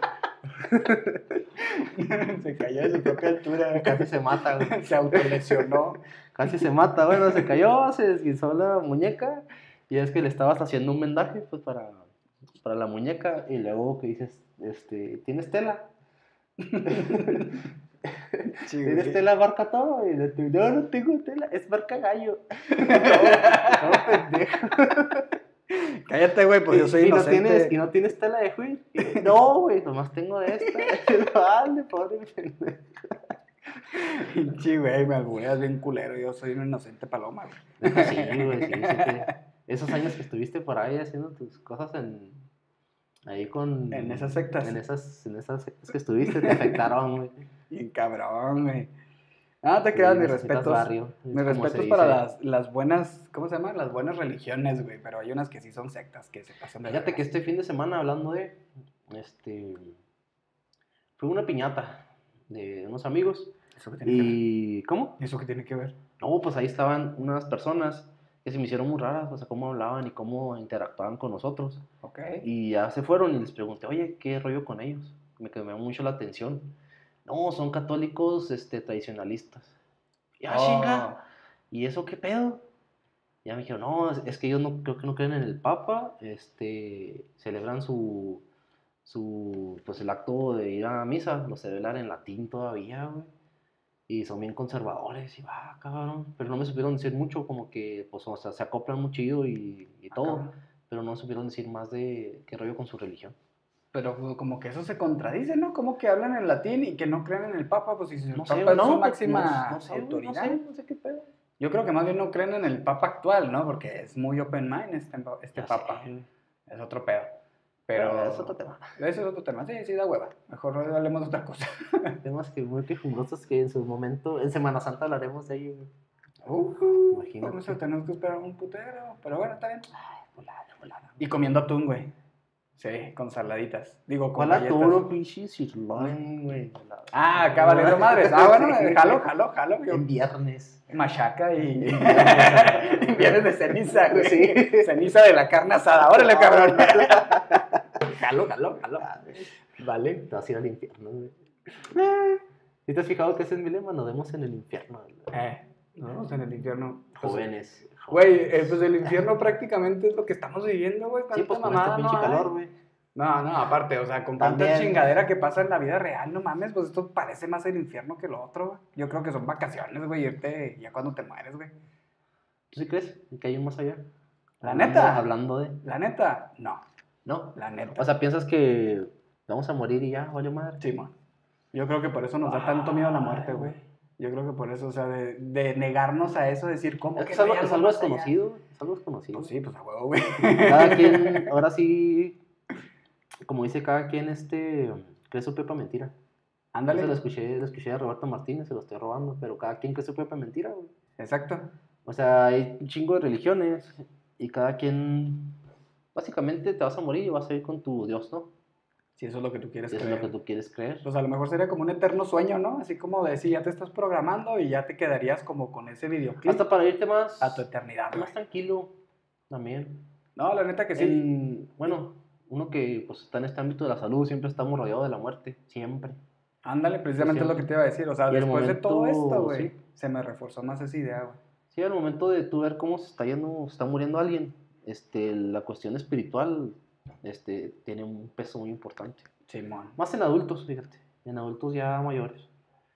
Se cayó de su propia altura. Casi se mata, güey. Se autolesionó. Casi se mata. Bueno, se cayó, se desguizó la muñeca. Y es que le estabas haciendo un vendaje, pues, para, para la muñeca. Y luego que dices, este, ¿tienes tela? Sí, ¿Tienes tela marca todo? Y le tú, no, no tengo tela, es marca gallo. no, no, pendejo. Cállate, güey, pues yo soy y, no inocente. tienes, y no tienes tela de juiz. Y, No, güey, nomás tengo de esta. Vale, pobre pendejo. Sí, güey, me albureas bien culero. Yo soy un inocente paloma, güey. Sí, güey, sí, sí Esos años que estuviste por ahí haciendo tus cosas en... Ahí con... En esas sectas. En esas, en esas sectas que estuviste te afectaron, güey. Bien cabrón, güey. Ah, te Sí, quedan mis respetos. barrio, mis respetos para las, las buenas, ¿cómo se llama? Las buenas religiones, güey. Pero hay unas que sí son sectas, que se pasan de Fíjate que este fin de semana hablando de, este, fue una piñata de unos amigos ¿Eso qué tiene que ver? y, ¿cómo? ¿Eso qué tiene que ver? No, pues ahí estaban unas personas que se me hicieron muy raras, o sea, cómo hablaban y cómo interactuaban con nosotros. Ok. Y ya se fueron y les pregunté, oye, ¿qué rollo con ellos? Me quedó mucho la atención. No, son católicos, este, tradicionalistas. Ya, Oh, chinga. ¿Y eso qué pedo? Ya me dijeron, no, es, que ellos no creo que no creen en el Papa, este, celebran su, su, pues el acto de ir a misa, lo celebran en latín todavía, güey. Y son bien conservadores, y va, cabrón. Pero no me supieron decir mucho, como que, pues, o sea, se acoplan muy chido y, y ah, todo. Pero no supieron decir más de qué rollo con su religión. Pero como que eso se contradice, ¿no? Como que hablan en latín y que no creen en el Papa, pues si el No Papa sé, es no, su pues, máxima no- sé, autoridad. Sé, no sé qué pedo. Yo creo que más bien no creen en el Papa actual, ¿no? Porque es muy open mind este, este Papa. sé. Es otro pedo. Pero, Pero es otro tema. Ese es otro tema. Sí, sí, da hueva. Mejor hablemos de otra cosa. Temas que muy quejumbrosos que en su momento, en Semana Santa hablaremos de ello. güey. Uh, Imagínate. Vamos a tener que esperar un putero. Pero bueno, está bien. Volada, volada. Y comiendo atún, güey. Sí, con saladitas. Digo, con ¿Cuál aturo, pinche sirloin, güey? Ah, acá valiendo madres. Ah, bueno, eh, jalo, jalo, jalo. Yo, En viernes. machaca y vienes de ceniza, güey. Sí. Ceniza de la carne asada. Órale, cabrón. jalo, jalo, jalo. Vale. Te vas a ir al infierno, güey. ¿Sí te has fijado que ese es mi lema? Nos vemos en el infierno. Eh, nos vemos en el infierno. Jóvenes. Güey, eh, pues el infierno prácticamente es lo que estamos viviendo, güey. Sí, ¿Cuánta pues mamada este no pinche hay? calor, güey. No, no, aparte, o sea, con tanta chingadera que pasa en la vida real, no mames, pues esto parece más el infierno que lo otro, güey. Yo creo que son vacaciones, güey, irte ya cuando te mueres, güey. ¿Tú sí crees que hay un más allá? ¿La Hablando- neta? Hablando de. La neta, no, No. la neta. O sea, piensas que vamos a morir y ya, vale madre. sí, man. Yo creo que por eso nos da tanto miedo la muerte, güey. Yo creo que por eso, o sea, de, de negarnos a eso, decir, ¿cómo Es que que es algo, es algo allá? desconocido, es algo desconocido. Pues sí, pues a huevo, güey. Cada quien, ahora sí, como dice cada quien, este, cree su propia mentira. Ándale. Eso lo escuché, lo escuché a Roberto Martínez, se lo estoy robando, pero cada quien cree su propia mentira, güey. Exacto. O sea, hay un chingo de religiones y cada quien, básicamente te vas a morir y vas a ir con tu Dios, ¿no? Si eso es lo que tú quieres Si eso es creer. lo que tú quieres creer. Pues a lo mejor sería como un eterno sueño, ¿no? Así como de si ya te estás programando y ya te quedarías como con ese videoclip Hasta para irte más, a tu eternidad, güey. más tranquilo también. No, la neta que sí. En- bueno, uno que pues, está en este ámbito de la salud siempre estamos rodeados de la muerte, siempre. Ándale, precisamente es lo que te iba a decir. O sea, Y después de todo momento, esto, güey, sí. se me reforzó más esa idea, güey. Sí, al momento de tú ver cómo se está yendo, se está muriendo alguien, este, la cuestión espiritual este, tiene un peso muy importante. Simón. Más en adultos, fíjate, en adultos ya mayores.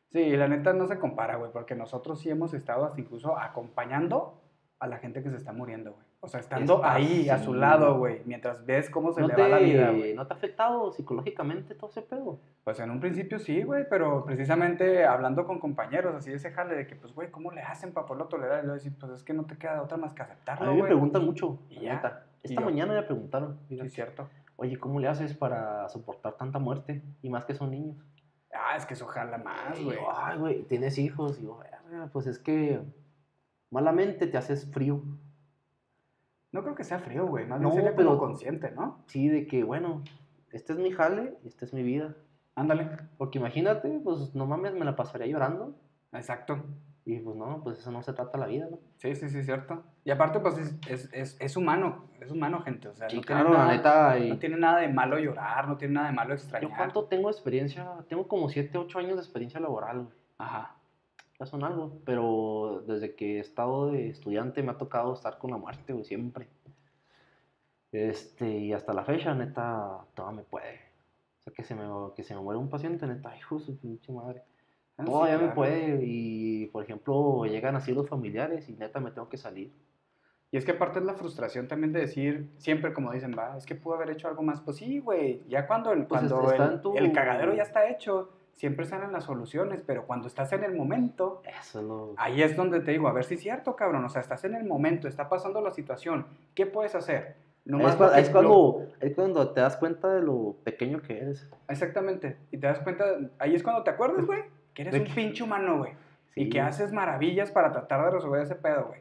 Sí, la neta no se compara, güey, porque nosotros sí hemos estado hasta incluso acompañando a la gente que se está muriendo, güey. O sea, estando Está ahí, a su lado, güey. güey, mientras ves cómo se ¿No le te, va la vida, güey. ¿No te ha afectado psicológicamente todo ese pedo? Pues en un principio sí, güey, pero precisamente hablando con compañeros, así ese jale de que, pues, güey, ¿cómo le hacen para poderlo tolerar? Y luego decir, pues es que no te queda de otra más que A aceptarlo, mí me güey. preguntan mucho, Y ya. neta. Esta yo. mañana me preguntaron, Sí, fíjate, es cierto. oye, ¿cómo le haces para soportar tanta muerte? Y más que son niños. Ah, es que eso jala más, güey. Ay, güey, tienes hijos. Y yo, "Verga, pues es que malamente te haces frío. No creo que sea frío, güey. Más No, bien sería pero- como consciente, ¿no? Sí, de que, bueno, este es mi jale y esta es mi vida. Ándale. Porque imagínate, pues no mames, me la pasaría llorando. Exacto. Y pues no, pues eso no se trata la vida, ¿no? Sí, sí, sí, cierto. Y aparte, pues es, es, es, es humano. Es humano, gente. O sea, Sí, no, tiene claro, nada, neta. y no tiene nada de malo llorar, no tiene nada de malo Yo extrañar. cuánto tengo experiencia, tengo como 7, 8 años de experiencia laboral, güey. Ajá. Ya son algo, pero desde que he estado de estudiante me ha tocado estar con la muerte, güey, siempre. Este, y hasta la fecha, neta, todavía me puede. O sea, que se me, que se me muere un paciente, neta, hijo de su pinche madre. Ah, sí, Todavía me puede, y por ejemplo, llegan así los familiares y neta me tengo que salir. Y es que aparte es la frustración también de decir, siempre como dicen, va, es que pudo haber hecho algo más. Pues sí, güey, ya cuando, el, Pues cuando el, tu- el cagadero ya está hecho, siempre salen las soluciones, pero cuando estás en el momento, Eso es lo. ahí es donde te digo, a ver si es cierto, cabrón, o sea, estás en el momento, está pasando la situación, ¿qué puedes hacer? Nomás es, que- es cuando, es cuando te das cuenta de lo pequeño que eres. Exactamente, y te das cuenta, ahí es cuando te acuerdas, güey, que eres un que- pinche humano, güey, y Sí, que haces maravillas para tratar de resolver ese pedo, güey.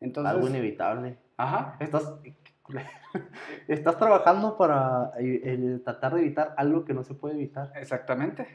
Entonces, algo inevitable. ajá, Estás, estás trabajando para eh, eh, tratar de evitar algo que no se puede evitar. exactamente,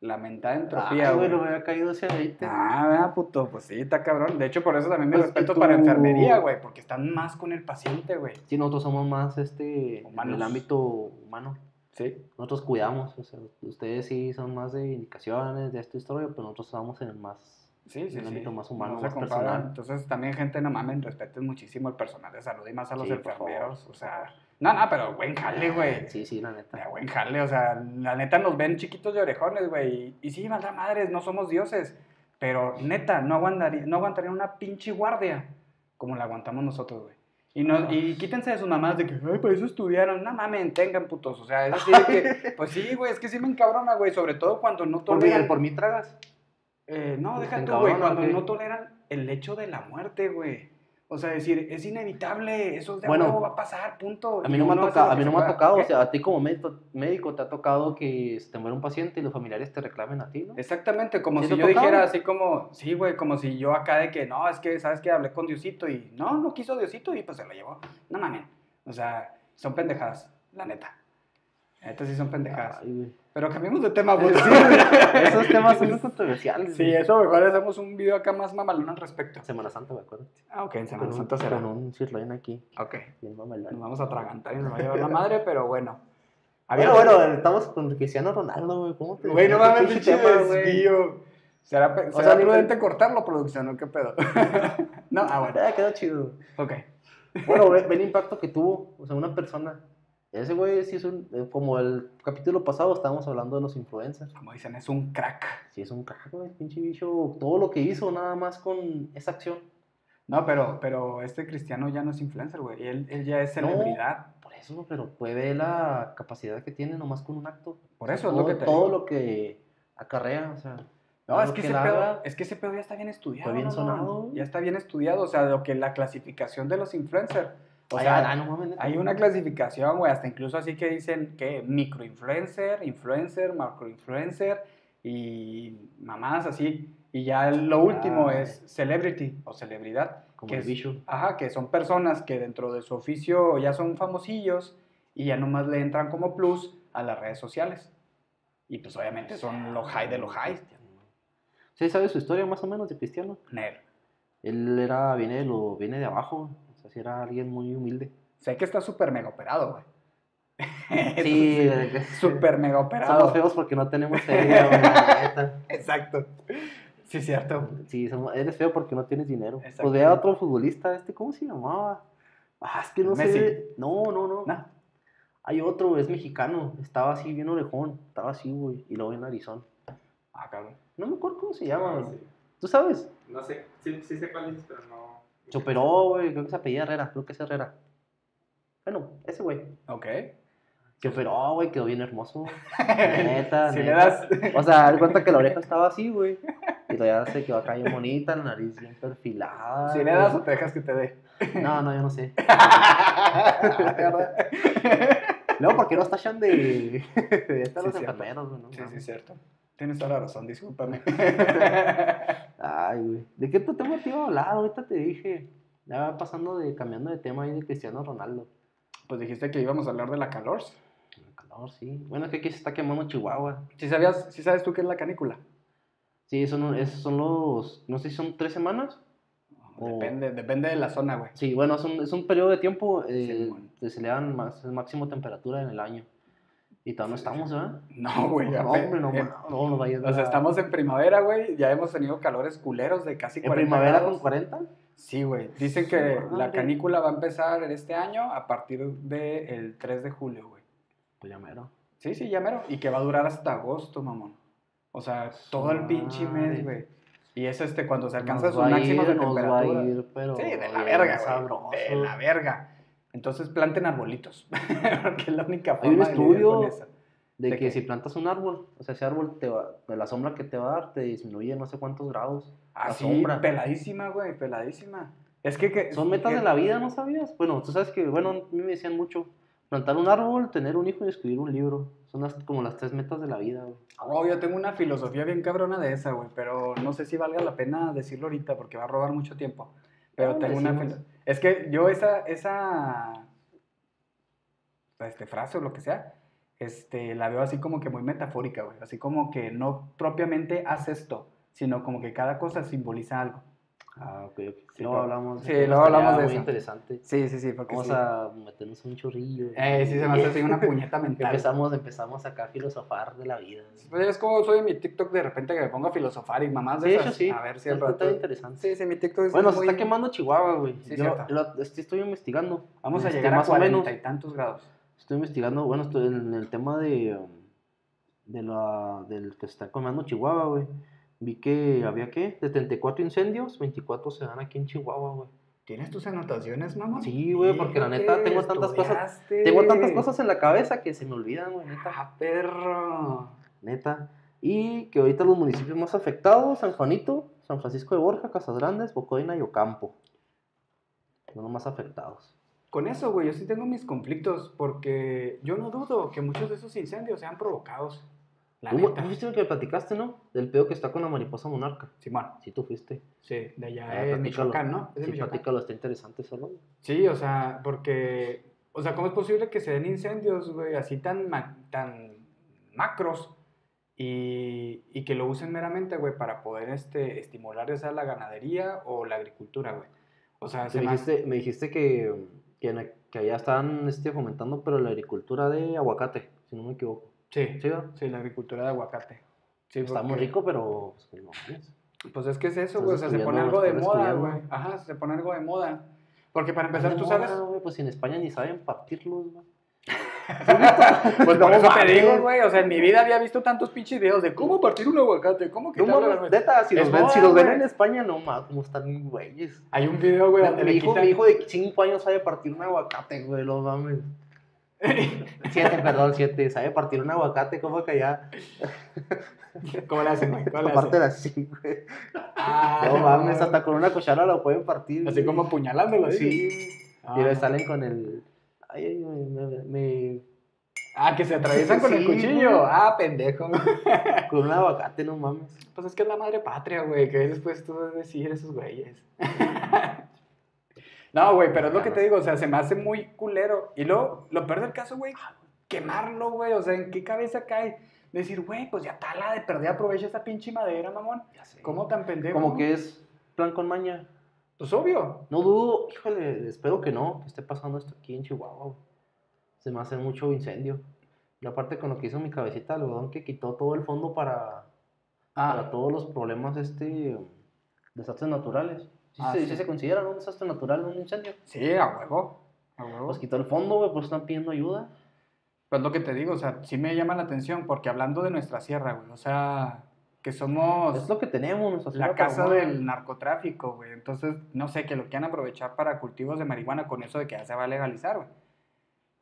la mentada entropía, Ay, güey. me había caído ese aceite. Ah, vea, puto, pues sí, está cabrón. De hecho, por eso también me Pues respeto tú- para enfermería, güey, porque están más con el paciente, güey. Sí, nosotros somos más este, en Humanos. el ámbito humano. Sí. Nosotros cuidamos, o sea, ustedes sí son más de indicaciones, de esta historia, pero nosotros estamos en el más... Sí, sí, En el sí. ámbito más humano, No más personal. Entonces, también, gente, no mamen, respeten muchísimo al personal de salud y más a los Sí, enfermeros. O sea, no, no, pero buen jale, güey. Sí, sí, la neta. Buen jale, o sea, la neta nos ven chiquitos de orejones, güey. Y, y sí, maldad madres, no somos dioses. Pero neta, no aguantaría, no aguantaría una pinche guardia como la aguantamos nosotros, güey. Y, no, y quítense de sus mamás de que, ay, para eso estudiaron. No mamen, tengan putos. O sea, es así de que, pues sí, güey, es que sí me encabrona, güey. Sobre todo cuando no Por mí, toleran. por mí tragas. Eh, no, ¿Te deja tú, güey, cuando no toleran el hecho de la muerte, güey. O sea, decir, es inevitable, eso de Bueno, huevo va a pasar, punto. A mí no me lo a mí que no me ha tocado, ¿Qué? o sea, a ti como médico, médico te ha tocado que se te muere un paciente y los familiares te reclamen a ti, ¿no? Exactamente, como ¿Sí si yo tocado? dijera así como, sí, güey, como si yo acá de que, no, es que, ¿sabes qué? Hablé con Diosito y, no, no quiso Diosito y pues se lo llevó. No mames. O sea, son pendejadas, la neta. La neta sí son pendejadas. Ay, güey. Pero cambiemos de tema, güey. Esos temas son controversiales. Sí, eso mejor hacemos un video acá más mamalón al respecto. Semana Santa, me acuerdo. Ah, ok, en Semana Santa será. Con un sirloin aquí, Ok, bien mamalón. nos vamos a atragantar y nos va a llevar la madre, pero bueno. Pero bueno, estamos con Cristiano Ronaldo, güey. ¿Cómo te Güey, no mames, pinche tema, güey? desvío. ¿Será, pe- O será sea, ni- prudente cortarlo, producción, o qué pedo? no, ah, bueno. Ah, quedó chido. Ok. Bueno, ve, ve el impacto que tuvo, o sea, una persona. Ese güey sí es un, eh, como el capítulo pasado estábamos hablando de los influencers. Como dicen, es un crack. Sí es un crack, güey, pinche bicho. Todo lo que hizo nada más con esa acción. No, pero, pero este cristiano ya no es influencer, güey. Él, él ya es No. celebridad. Por eso, pero puede ver la capacidad que tiene nomás con un acto. Por eso es todo, lo que te Todo digo. lo que acarrea, o sea. No, es que, ese pedo, es que ese pedo ya está bien estudiado. Está bien ¿no? sonado. Ya está bien estudiado, o sea, lo que la clasificación de los influencers. O ay, sea, hay una clasificación, güey, hasta incluso así que dicen que microinfluencer, influencer, macroinfluencer y mamás así. Y ya lo último Ah. es celebrity o celebridad. Como que el es- bicho. Ajá, que son personas que dentro de su oficio ya son famosillos y ya nomás le entran como plus a las redes sociales. Y pues obviamente son lo high de lo high. ¿Sí sabes su historia más o menos de Cristiano? Nerd. Él era, viene de lo, viene de abajo, sea, sí era alguien muy humilde. Sé que está súper mega operado, güey. Sí, Súper mega Somos operado. feos porque no tenemos neta. Exacto. Sí, cierto. Sí, somos- eres feo porque no tienes dinero. Pues vea otro futbolista, este, ¿cómo se llamaba? Ah, es que no Messi. sé. No, no, no. No. Hay otro, es mexicano. Estaba así bien orejón. Estaba así, güey. Y luego en Arizona. Ah, cabrón. No me acuerdo cómo se llama, No. ¿Tú sabes? No sé, sí, sí sé cuál es, pero no. Se operó, güey. Creo que se apellida Herrera. Creo que es Herrera. Bueno, ese güey. Ok. Se operó, güey. Quedó bien hermoso. Neta, si neta. le das. O sea, haz cuenta que la oreja estaba así, güey. Y todavía se quedó acá bien bonita, la nariz bien perfilada. Si le das o te dejas que te dé. No, no, yo no sé. Luego, ¿por qué nos tachan de, de estar Sí, los enfermeros, güey? No Sí, sí, cierto. Tienes toda la razón, discúlpame. Ay, güey. ¿De qué otro tema te iba a hablar? Ahorita te dije. Ya va pasando de, cambiando de tema ahí de Cristiano Ronaldo. Pues dijiste que íbamos a hablar de la calor. El calor, sí. Bueno, es que aquí se está quemando Chihuahua. ¿Sí, sabías, sí sabes tú qué es la canícula? Sí, son, esos son los, no sé si son tres semanas. O- Depende, depende de la zona, güey. Sí, bueno, es un, es un periodo de tiempo eh, que se le dan más, máximo temperatura en el año. Y todavía no estamos, ¿verdad? No, güey. No, hombre, no, eh, ma- no, no vayas O sea, estamos en primavera, güey. Ya hemos tenido calores culeros de casi ¿En 40 primavera grados. con 40? Sí, güey. Dicen que Su la canícula va a empezar este año a partir del 3 de julio, güey. Pues ya mero. Sí, sí, ya mero. Y que va a durar hasta agosto, mamón. O sea, todo el pinche mes, güey. Y es este cuando se alcanza Nos máximos ir, de temperatura. ir, pero Sí, de la verga, sabroso. güey. De la verga. Entonces planten arbolitos. Porque es la única Hay un forma de lidiar estudio. De ¿De que si plantas un árbol, o sea, ese árbol, te va, de la sombra que te va a dar, te disminuye no sé cuántos grados. Así, sombra. peladísima, güey, peladísima. Es que, que Son metas que- de la vida, ¿no sabías? Bueno, tú sabes que, bueno, a mí me decían mucho, plantar un árbol, tener un hijo y escribir un libro. Son las, como las tres metas de la vida, güey. Oh, yo tengo una filosofía bien cabrona de esa, güey, pero no sé si valga la pena decirlo ahorita porque va a robar mucho tiempo. Pero Ah, tengo una decimos. Es que yo esa, esa este, frase o lo que sea, este, la veo así como que muy metafórica, güey. Así como que no propiamente haz esto, sino como que cada cosa simboliza algo. Ah, ok. Sí, luego hablamos. sí, luego hablamos de muy eso. interesante. Sí, sí, sí, porque Vamos sí. a meternos un chorrillo. Eh, sí se me hace así una puñeta mental. Empezamos, empezamos acá a filosofar de la vida. Pues es como soy en mi TikTok de repente que me pongo a filosofar y mamás de Sí, esas. eso sí. A ver si está interesante. Sí, sí, mi TikTok es Bueno, se está quemando Chihuahua, güey. Sí, Yo lo- estoy investigando. Vamos a Este, llegar a cuarenta y tantos grados. Estoy investigando, bueno, estoy en el tema de, de la, del que se está quemando Chihuahua, güey. Vi que había, ¿qué? De 34 incendios, 24 se dan aquí en Chihuahua, güey. ¿Tienes tus anotaciones, mamá? Sí, güey, porque la neta tengo tantas cosas- Tengo tantas cosas en la cabeza que se me olvidan, güey, neta. Ah, perro. Neta. Y que ahorita los municipios más afectados, San Juanito, San Francisco de Borja, Casas Grandes, Bocoina y Ocampo. Son los más afectados. Con eso, güey, yo sí tengo mis conflictos porque yo no dudo que muchos de esos incendios sean provocados. La ¿Tú, neta. tú fuiste el que platicaste, ¿no? Del pedo que está con la mariposa monarca. Simón, Sí, tú fuiste. sí, de allá Ah, platícalo. Michoacán, ¿no? Es Sí, Michoacán. platícalo, está interesante ese rollo. Sí, o sea, porque, o sea, ¿cómo es posible que se den incendios, güey, así tan, ma- tan macros y, y que lo usen meramente, güey, para poder este, estimular sea la ganadería o la agricultura, güey? O sea, Me se me dijiste, me dijiste que, que, que allá están este, fomentando, pero la agricultura de aguacate, si no me equivoco. Sí, ¿Sí, la agricultura de aguacate. Sí, Está muy rico, pero pues, no. Pues es que es eso, güey, o sea, se pone algo de moda, güey. Ajá, se pone algo de moda. Porque para empezar, tú moda, sabes... pues en España ni saben partirlos, güey. Pues por No eso te digo, güey, o sea, en mi vida había visto tantos pinches videos de cómo partir un aguacate, cómo No quitarle neta, si los, ven, si los ven en España, no mames, cómo están güeyes. Hay un video, güey, donde Mi hijo, quitan... mi hijo de 5 años sabe partir un aguacate, güey, no mames. 7, perdón, 7. Sabe partir un aguacate, como que ya. ¿Cómo le hacen, güey? ¿Cómo Aparte hacen? así, güey. Ah, No mames, hasta con una cuchara lo pueden partir. Así como apuñalándolo, ¿sí? Sí. Ah, y le salen con el. Ay, ay, me, Ah, que se atraviesan con el cuchillo. güey. Ah, pendejo. Con un aguacate, no mames. Pues es que es la madre patria, güey. Que después tú decir esos güeyes. no, güey, pero es lo que te digo. O sea, se me hace muy culero. Y luego, lo peor del caso, güey, quemarlo, güey. O sea, ¿en qué cabeza cae? Decir, güey, pues ya tala de perder, aprovecha esa pinche madera, mamón. Ya sé. ¿Cómo tan pendejo? Como que es plan con maña. Pues obvio. No dudo, híjole, espero que no, que esté pasando esto aquí en Chihuahua. Se me hace mucho incendio. Y aparte con lo que hizo mi cabecita de algodón que quitó todo el fondo para, para Ah, todos los problemas este desastres naturales. Sí, Ah, se, sí. sí se considera un desastre natural, un incendio. sí, a huevo. A huevo. Pues quitó el fondo, güey, pues están pidiendo ayuda. Pues lo que te digo, o sea, sí me llama la atención, porque hablando de nuestra sierra, güey, o sea, que somos Es lo que tenemos, nuestra la ciudad casa del narcotráfico, güey. Entonces, no sé, que lo quieran aprovechar para cultivos de marihuana con eso de que ya se va a legalizar, güey.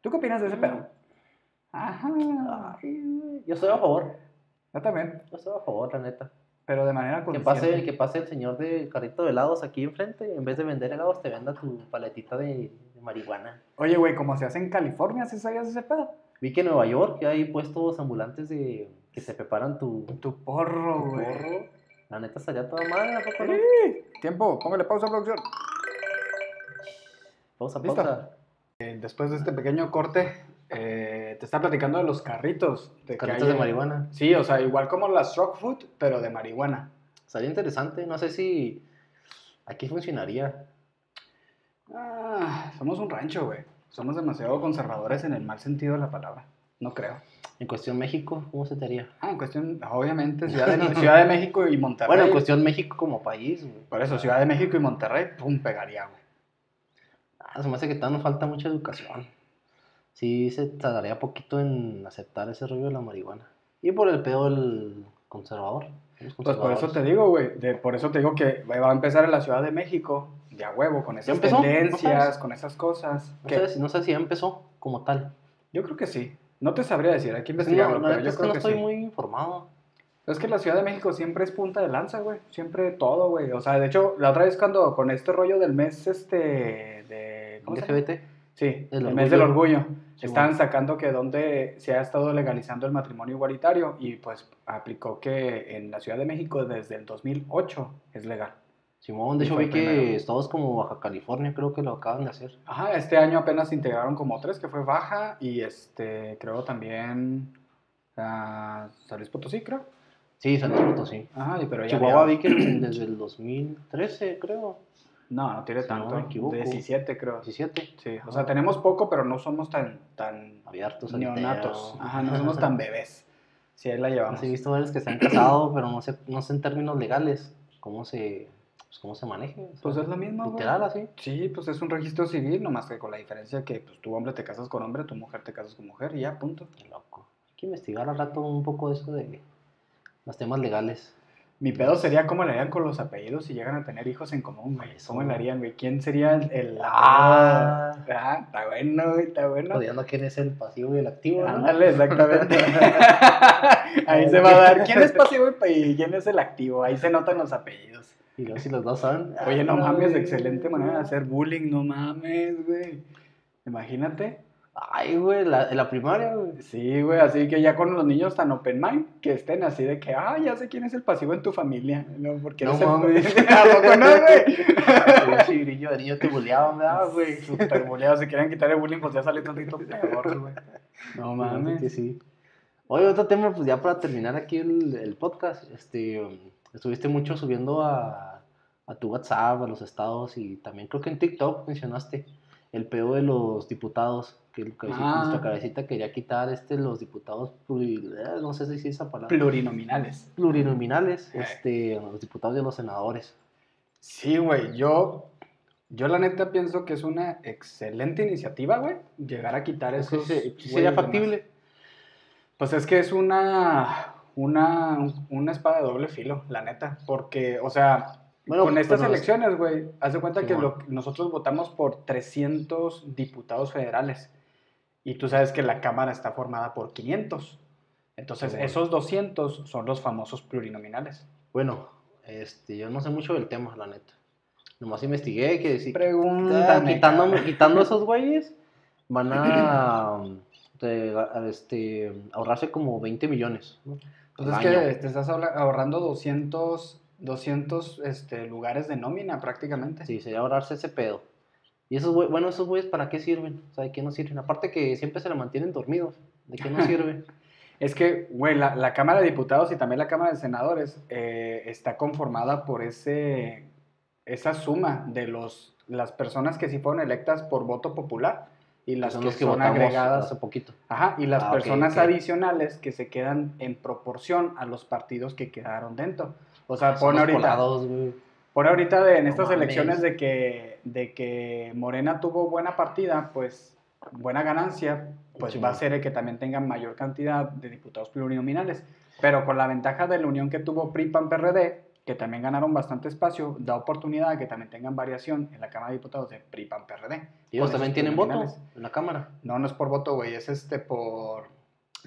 ¿Tú qué opinas de ese Mm. pedo? Ajá. Ay, Yo estoy a favor, Yo también, yo estoy a favor, la neta. Pero de manera Que pase, que pase el señor del carrito de helados aquí enfrente, en vez de vender helados te venda tu paletita de, de marihuana. Oye, güey, como se hace en California, ¿sí sabías ese pedo? Vi que en Nueva York ya hay puestos ambulantes de que te preparan tu, tu Tu porro, güey. porro. La neta estaría toda madre, ¿a poco no? Sí. Tiempo, póngale pausa, producción. Pausa, pausa. Eh, después de este pequeño corte, eh, te está platicando de los carritos. De Carritos hay de marihuana. Sí, o sea, igual como la Stroke Food, pero de marihuana. Estaría interesante, no sé si aquí funcionaría. Ah, somos un rancho, güey. Somos demasiado conservadores en el mal sentido de la palabra. No creo. En cuestión México, ¿cómo se te haría? Ah, en cuestión, obviamente, Ciudad de, Ciudad de México y Monterrey. Bueno, en cuestión México como país, güey. Por eso, Ciudad de México y Monterrey, pum, pegaría, güey. Ah, se me hace que todavía nos falta mucha educación. Sí, se tardaría poquito en aceptar ese rollo de la marihuana. Y por el pedo del conservador. Pues por eso te digo, güey. Por eso te digo que va a empezar en la Ciudad de México, de a huevo, con esas? ¿No tendencias, sabes? con esas cosas. No que- sé, si- no sé si ya empezó como tal. Yo creo que sí. No te sabría decir, hay que No, investigarlo, la pero yo es que creo no que estoy sí. muy informado. Es que la Ciudad de México siempre es punta de lanza, güey. Siempre todo, güey. O sea, de hecho, la otra vez cuando con este rollo del mes, este, de... ¿Cómo? LGBT. Sí, Del el mes del orgullo. Sí, Estaban bueno. sacando que donde se ha estado legalizando el matrimonio igualitario y pues aplicó que en la Ciudad de México desde el 2008 es legal. Simón, de hecho vi que estados como Baja California creo que lo acaban de hacer. Ajá, este año apenas integraron como tres, que fue Baja y este, creo también ah, San Luis Potosí, creo. Sí, San Luis Potosí. Ajá, pero ya Chihuahua había- vi que desde el 2013 creo. No, no tiene Si no tanto. me equivoco. 17 creo. 17. Sí, o sea, tenemos poco, pero no somos tan, tan Abiertos neonatos. Ajá, no somos tan bebés. Sí, ahí la llevamos. Sí, he visto varios que se han casado, pero no sé, no sé en términos legales cómo se, pues, cómo se o sea, Pues es lo mismo, güey. Literal, así. Sí, pues es un registro civil, nomás que con la diferencia que pues, tu hombre te casas con hombre, tu mujer te casas con mujer y ya, punto. Qué loco. Hay que investigar al rato un poco eso de los temas legales. Mi pedo sería cómo le harían con los apellidos si llegan a tener hijos en común, güey. ¿Cómo le harían, güey? ¿Quién sería el, el Ah. Ah, está bueno, güey, está bueno. Odiando quién es el pasivo y el activo, ¿no? Ándale, exactamente. Ahí se va a dar quién es pasivo y quién es el activo. Ahí se notan los apellidos. Y luego si los dos son. Oye, no ah, mames, excelente manera de hacer bullying, no mames, güey. Imagínate. Ay, güey, la, en la primaria, güey. Sí, güey, así que ya con los niños tan open mind, que estén así de que, ah, ya sé quién es el pasivo en tu familia. No, porque No el- mames. ¿A poco no, güey? Sí, grillo de niño te buleaban, ¿verdad, güey? Súper boleado, si quieren quitar el bullying, pues ya sale tantito peor, güey. No Mames. Que sí. Oye, otro tema, pues ya para terminar aquí el, el podcast, este, um, estuviste mucho subiendo a, a tu WhatsApp, a los estados y también creo que en TikTok mencionaste el pedo de los diputados, que el cabecita- Ah. nuestra cabecita quería quitar este, los diputados, eh, no sé si es esa palabra, Plurinominales. plurinominales, este, los diputados y los senadores. Sí, güey, yo, yo la neta pienso que es una excelente iniciativa, güey, llegar a quitar ¿Eso sí- sí sería factible? Pues es que es una, una, una espada de doble filo, la neta, porque, o sea, Bueno, con estas elecciones, güey, haz de cuenta que lo- nosotros votamos por 300 diputados federales y tú sabes que la Cámara está formada por 500. Entonces, Simón. esos 200 son los famosos plurinominales. Bueno, este, yo no sé mucho del tema, la neta. Nomás investigué que Pregúntame. quitando, quitando esos güeyes, van a, de- a- este, ahorrarse como 20 millones. ¿no? Pues al es que te estás ahorrando 200, 200 este, lugares de nómina prácticamente. Sí, sería ahorrarse ese pedo. Y esos güeyes, bueno, esos güeyes, ¿para qué sirven? O sea, ¿de qué no sirven? Aparte que siempre se la mantienen dormidos. ¿De qué no sirven? Es que, güey, la, la Cámara de Diputados y también la Cámara de Senadores eh, está conformada por ese, esa suma de los, las personas que sí fueron electas por voto popular y las son que, los que son agregadas. hace poquito. Ajá, y las Ah, personas ok. adicionales que se quedan en proporción a los partidos que quedaron dentro. O sea, Son pon ahorita, colados, pon ahorita de, en No estas mames. elecciones de que, de que Morena tuvo buena partida, pues buena ganancia, pues Sí, va a ser el que también tenga mayor cantidad de diputados plurinominales. Pero con la ventaja de la unión que tuvo PRI, PAN, PRD, que también ganaron bastante espacio, da oportunidad a que también tengan variación en la Cámara de Diputados de PRI, PAN, PRD. Y ellos Con también tienen voto en la Cámara. No, no es por voto, güey, es este por,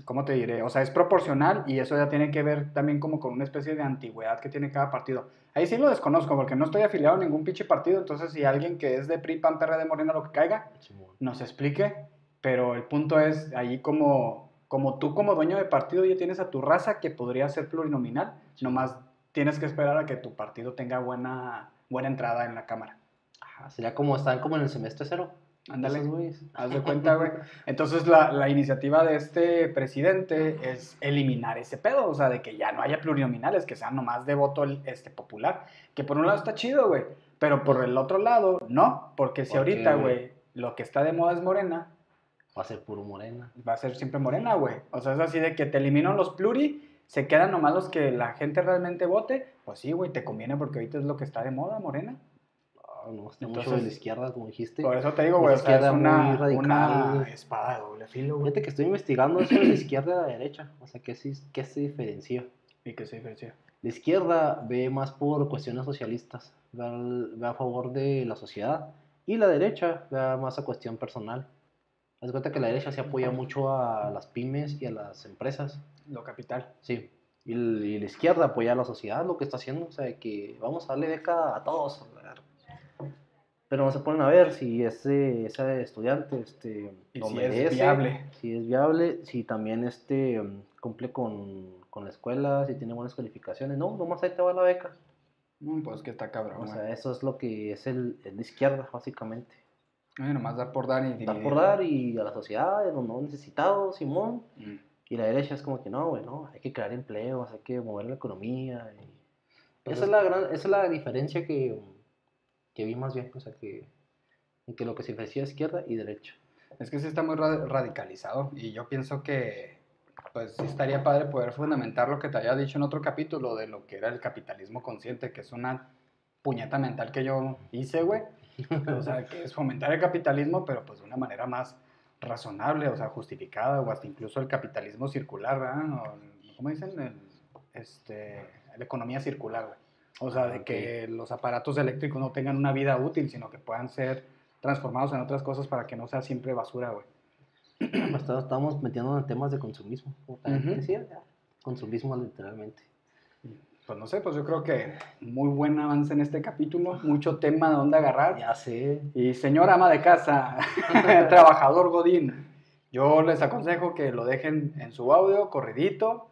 ¿cómo te diré? O sea, es proporcional y eso ya tiene que ver también como con una especie de antigüedad que tiene cada partido. Ahí sí lo desconozco porque no estoy afiliado a ningún pinche partido, entonces si alguien que es de PRI, PAN, PRD, Morena, lo que caiga, nos explique, pero el punto es allí como, como tú como dueño de partido ya tienes a tu raza que podría ser plurinominal, nomás tienes que esperar a que tu partido tenga buena, buena entrada en la Cámara. Ajá, sería como, están como en el semestre cero. Ándale. Güeyes. Haz de cuenta, güey. Entonces, la, la iniciativa de este presidente es eliminar ese pedo, o sea, de que ya no haya plurinominales, que sean nomás de voto este, popular. Que por un lado está chido, güey, pero por el otro lado, no, porque si ahorita, güey, lo que está de moda es morena, Va a ser puro morena. va a ser siempre morena, güey. O sea, es así de que te eliminan los pluri, se quedan nomás los que la gente realmente vote, pues sí, güey, te conviene porque ahorita es lo que está de moda, morena. Ah, no, está mucho Entonces- de la izquierda, como dijiste. Por eso te digo, güey, o es sea, es una, radical, una espada de doble filo, güey. Fíjate que estoy investigando eso de la izquierda y la derecha. O sea, ¿qué, qué se diferencia? ¿Y qué se diferencia? La izquierda ve más por cuestiones socialistas, ve, al- ve a favor de la sociedad. Y la derecha ve más a cuestión personal. Haz cuenta que la derecha se apoya mucho a las pymes y a las empresas. Lo capital. Sí. Y la izquierda apoya a la sociedad, lo que está haciendo. O sea, que vamos a darle beca a todos. Pero no se ponen a ver si ese, ese estudiante este, lo si es merece, viable. Si es viable, si también este, cumple con, con la escuela, si tiene buenas calificaciones. No, nomás ahí te va la beca. Mm, Pues que está cabrón, O sea, eso es lo que es el, el de izquierda, básicamente. Ay, nomás dar por dar y Dar por dar y a la sociedad, los no necesitados, Simón. Mm. Y la derecha es como que no, güey, no, hay que crear empleos, hay que mover la economía. y- Pues esa, es- es la gran, esa es la diferencia que, que vi más bien, o sea, que, que lo que se es izquierda y derecha. Es que sí está muy ra- radicalizado y yo pienso que pues sí estaría padre poder fundamentar lo que te había dicho en otro capítulo de lo que era el capitalismo consciente, que es una puñeta mental que yo hice, güey. O sea, que es fomentar el capitalismo, pero pues de una manera más razonable, o sea, justificada, o hasta incluso el capitalismo circular, ¿verdad? O, ¿Cómo dicen? El, este, la economía circular, güey. O sea, de Ok. que los aparatos eléctricos no tengan una vida útil, sino que puedan ser transformados en otras cosas para que no sea siempre basura, güey. Estamos, estamos metiendo en temas de consumismo. como decía, ya, Consumismo literalmente. Pues no sé, pues yo creo que muy buen avance en este capítulo, mucho tema de dónde agarrar. Ya sé. Y señora ama de casa, trabajador Godín, yo les aconsejo que lo dejen en su audio, corridito,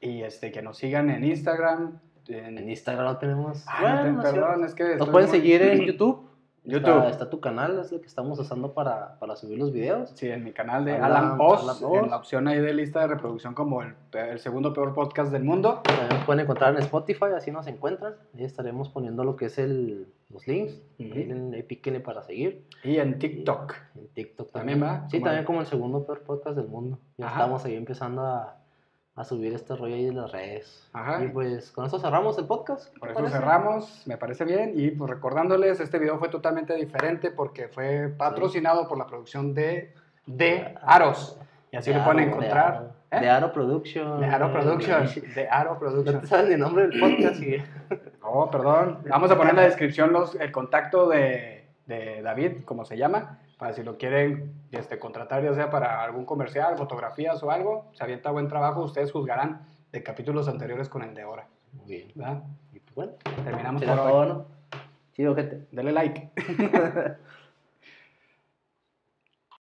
y este, que nos sigan en Instagram. En, En Instagram no tenemos. Ah, no te- Bueno, no es perdón, es que... Nos pueden muy- seguir en YouTube. YouTube. Está, está tu canal, es lo que estamos usando para, para subir los videos. Sí, en mi canal de Alan- Alan Post, Alan Post. en la opción ahí de lista de reproducción como el, segundo peor podcast del mundo. También nos pueden encontrar en Spotify, así nos encuentran. Ahí estaremos poniendo lo que es el, los links. Ahí, en- ahí píquenle para seguir. Y en TikTok. En TikTok También también. va, Sí, como también el- como el segundo peor podcast del mundo. Ya Ajá. estamos ahí empezando a, a subir este rollo ahí en las redes. Ajá. Y pues con eso cerramos el podcast. ¿qué Por te eso parece? cerramos, me parece bien. Y pues recordándoles, este video fue totalmente diferente porque fue patrocinado por la producción de, de Aros. Y así De lo pueden Aro, de encontrar. Aro. ¿eh? De Aro Production. De Aro Productions. De Aro No Productions. te sabes ni el nombre del podcast y... Oh, perdón. Vamos a poner en la descripción los, el contacto de, de David, como se llama, para si lo quieren este, contratar, ya sea para algún comercial, fotografías o algo. Se avienta buen trabajo, ustedes juzgarán de capítulos anteriores con el de ahora. Muy bien. ¿verdad? Y pues bueno, Terminamos por hoy. Chido, gente. Dale like.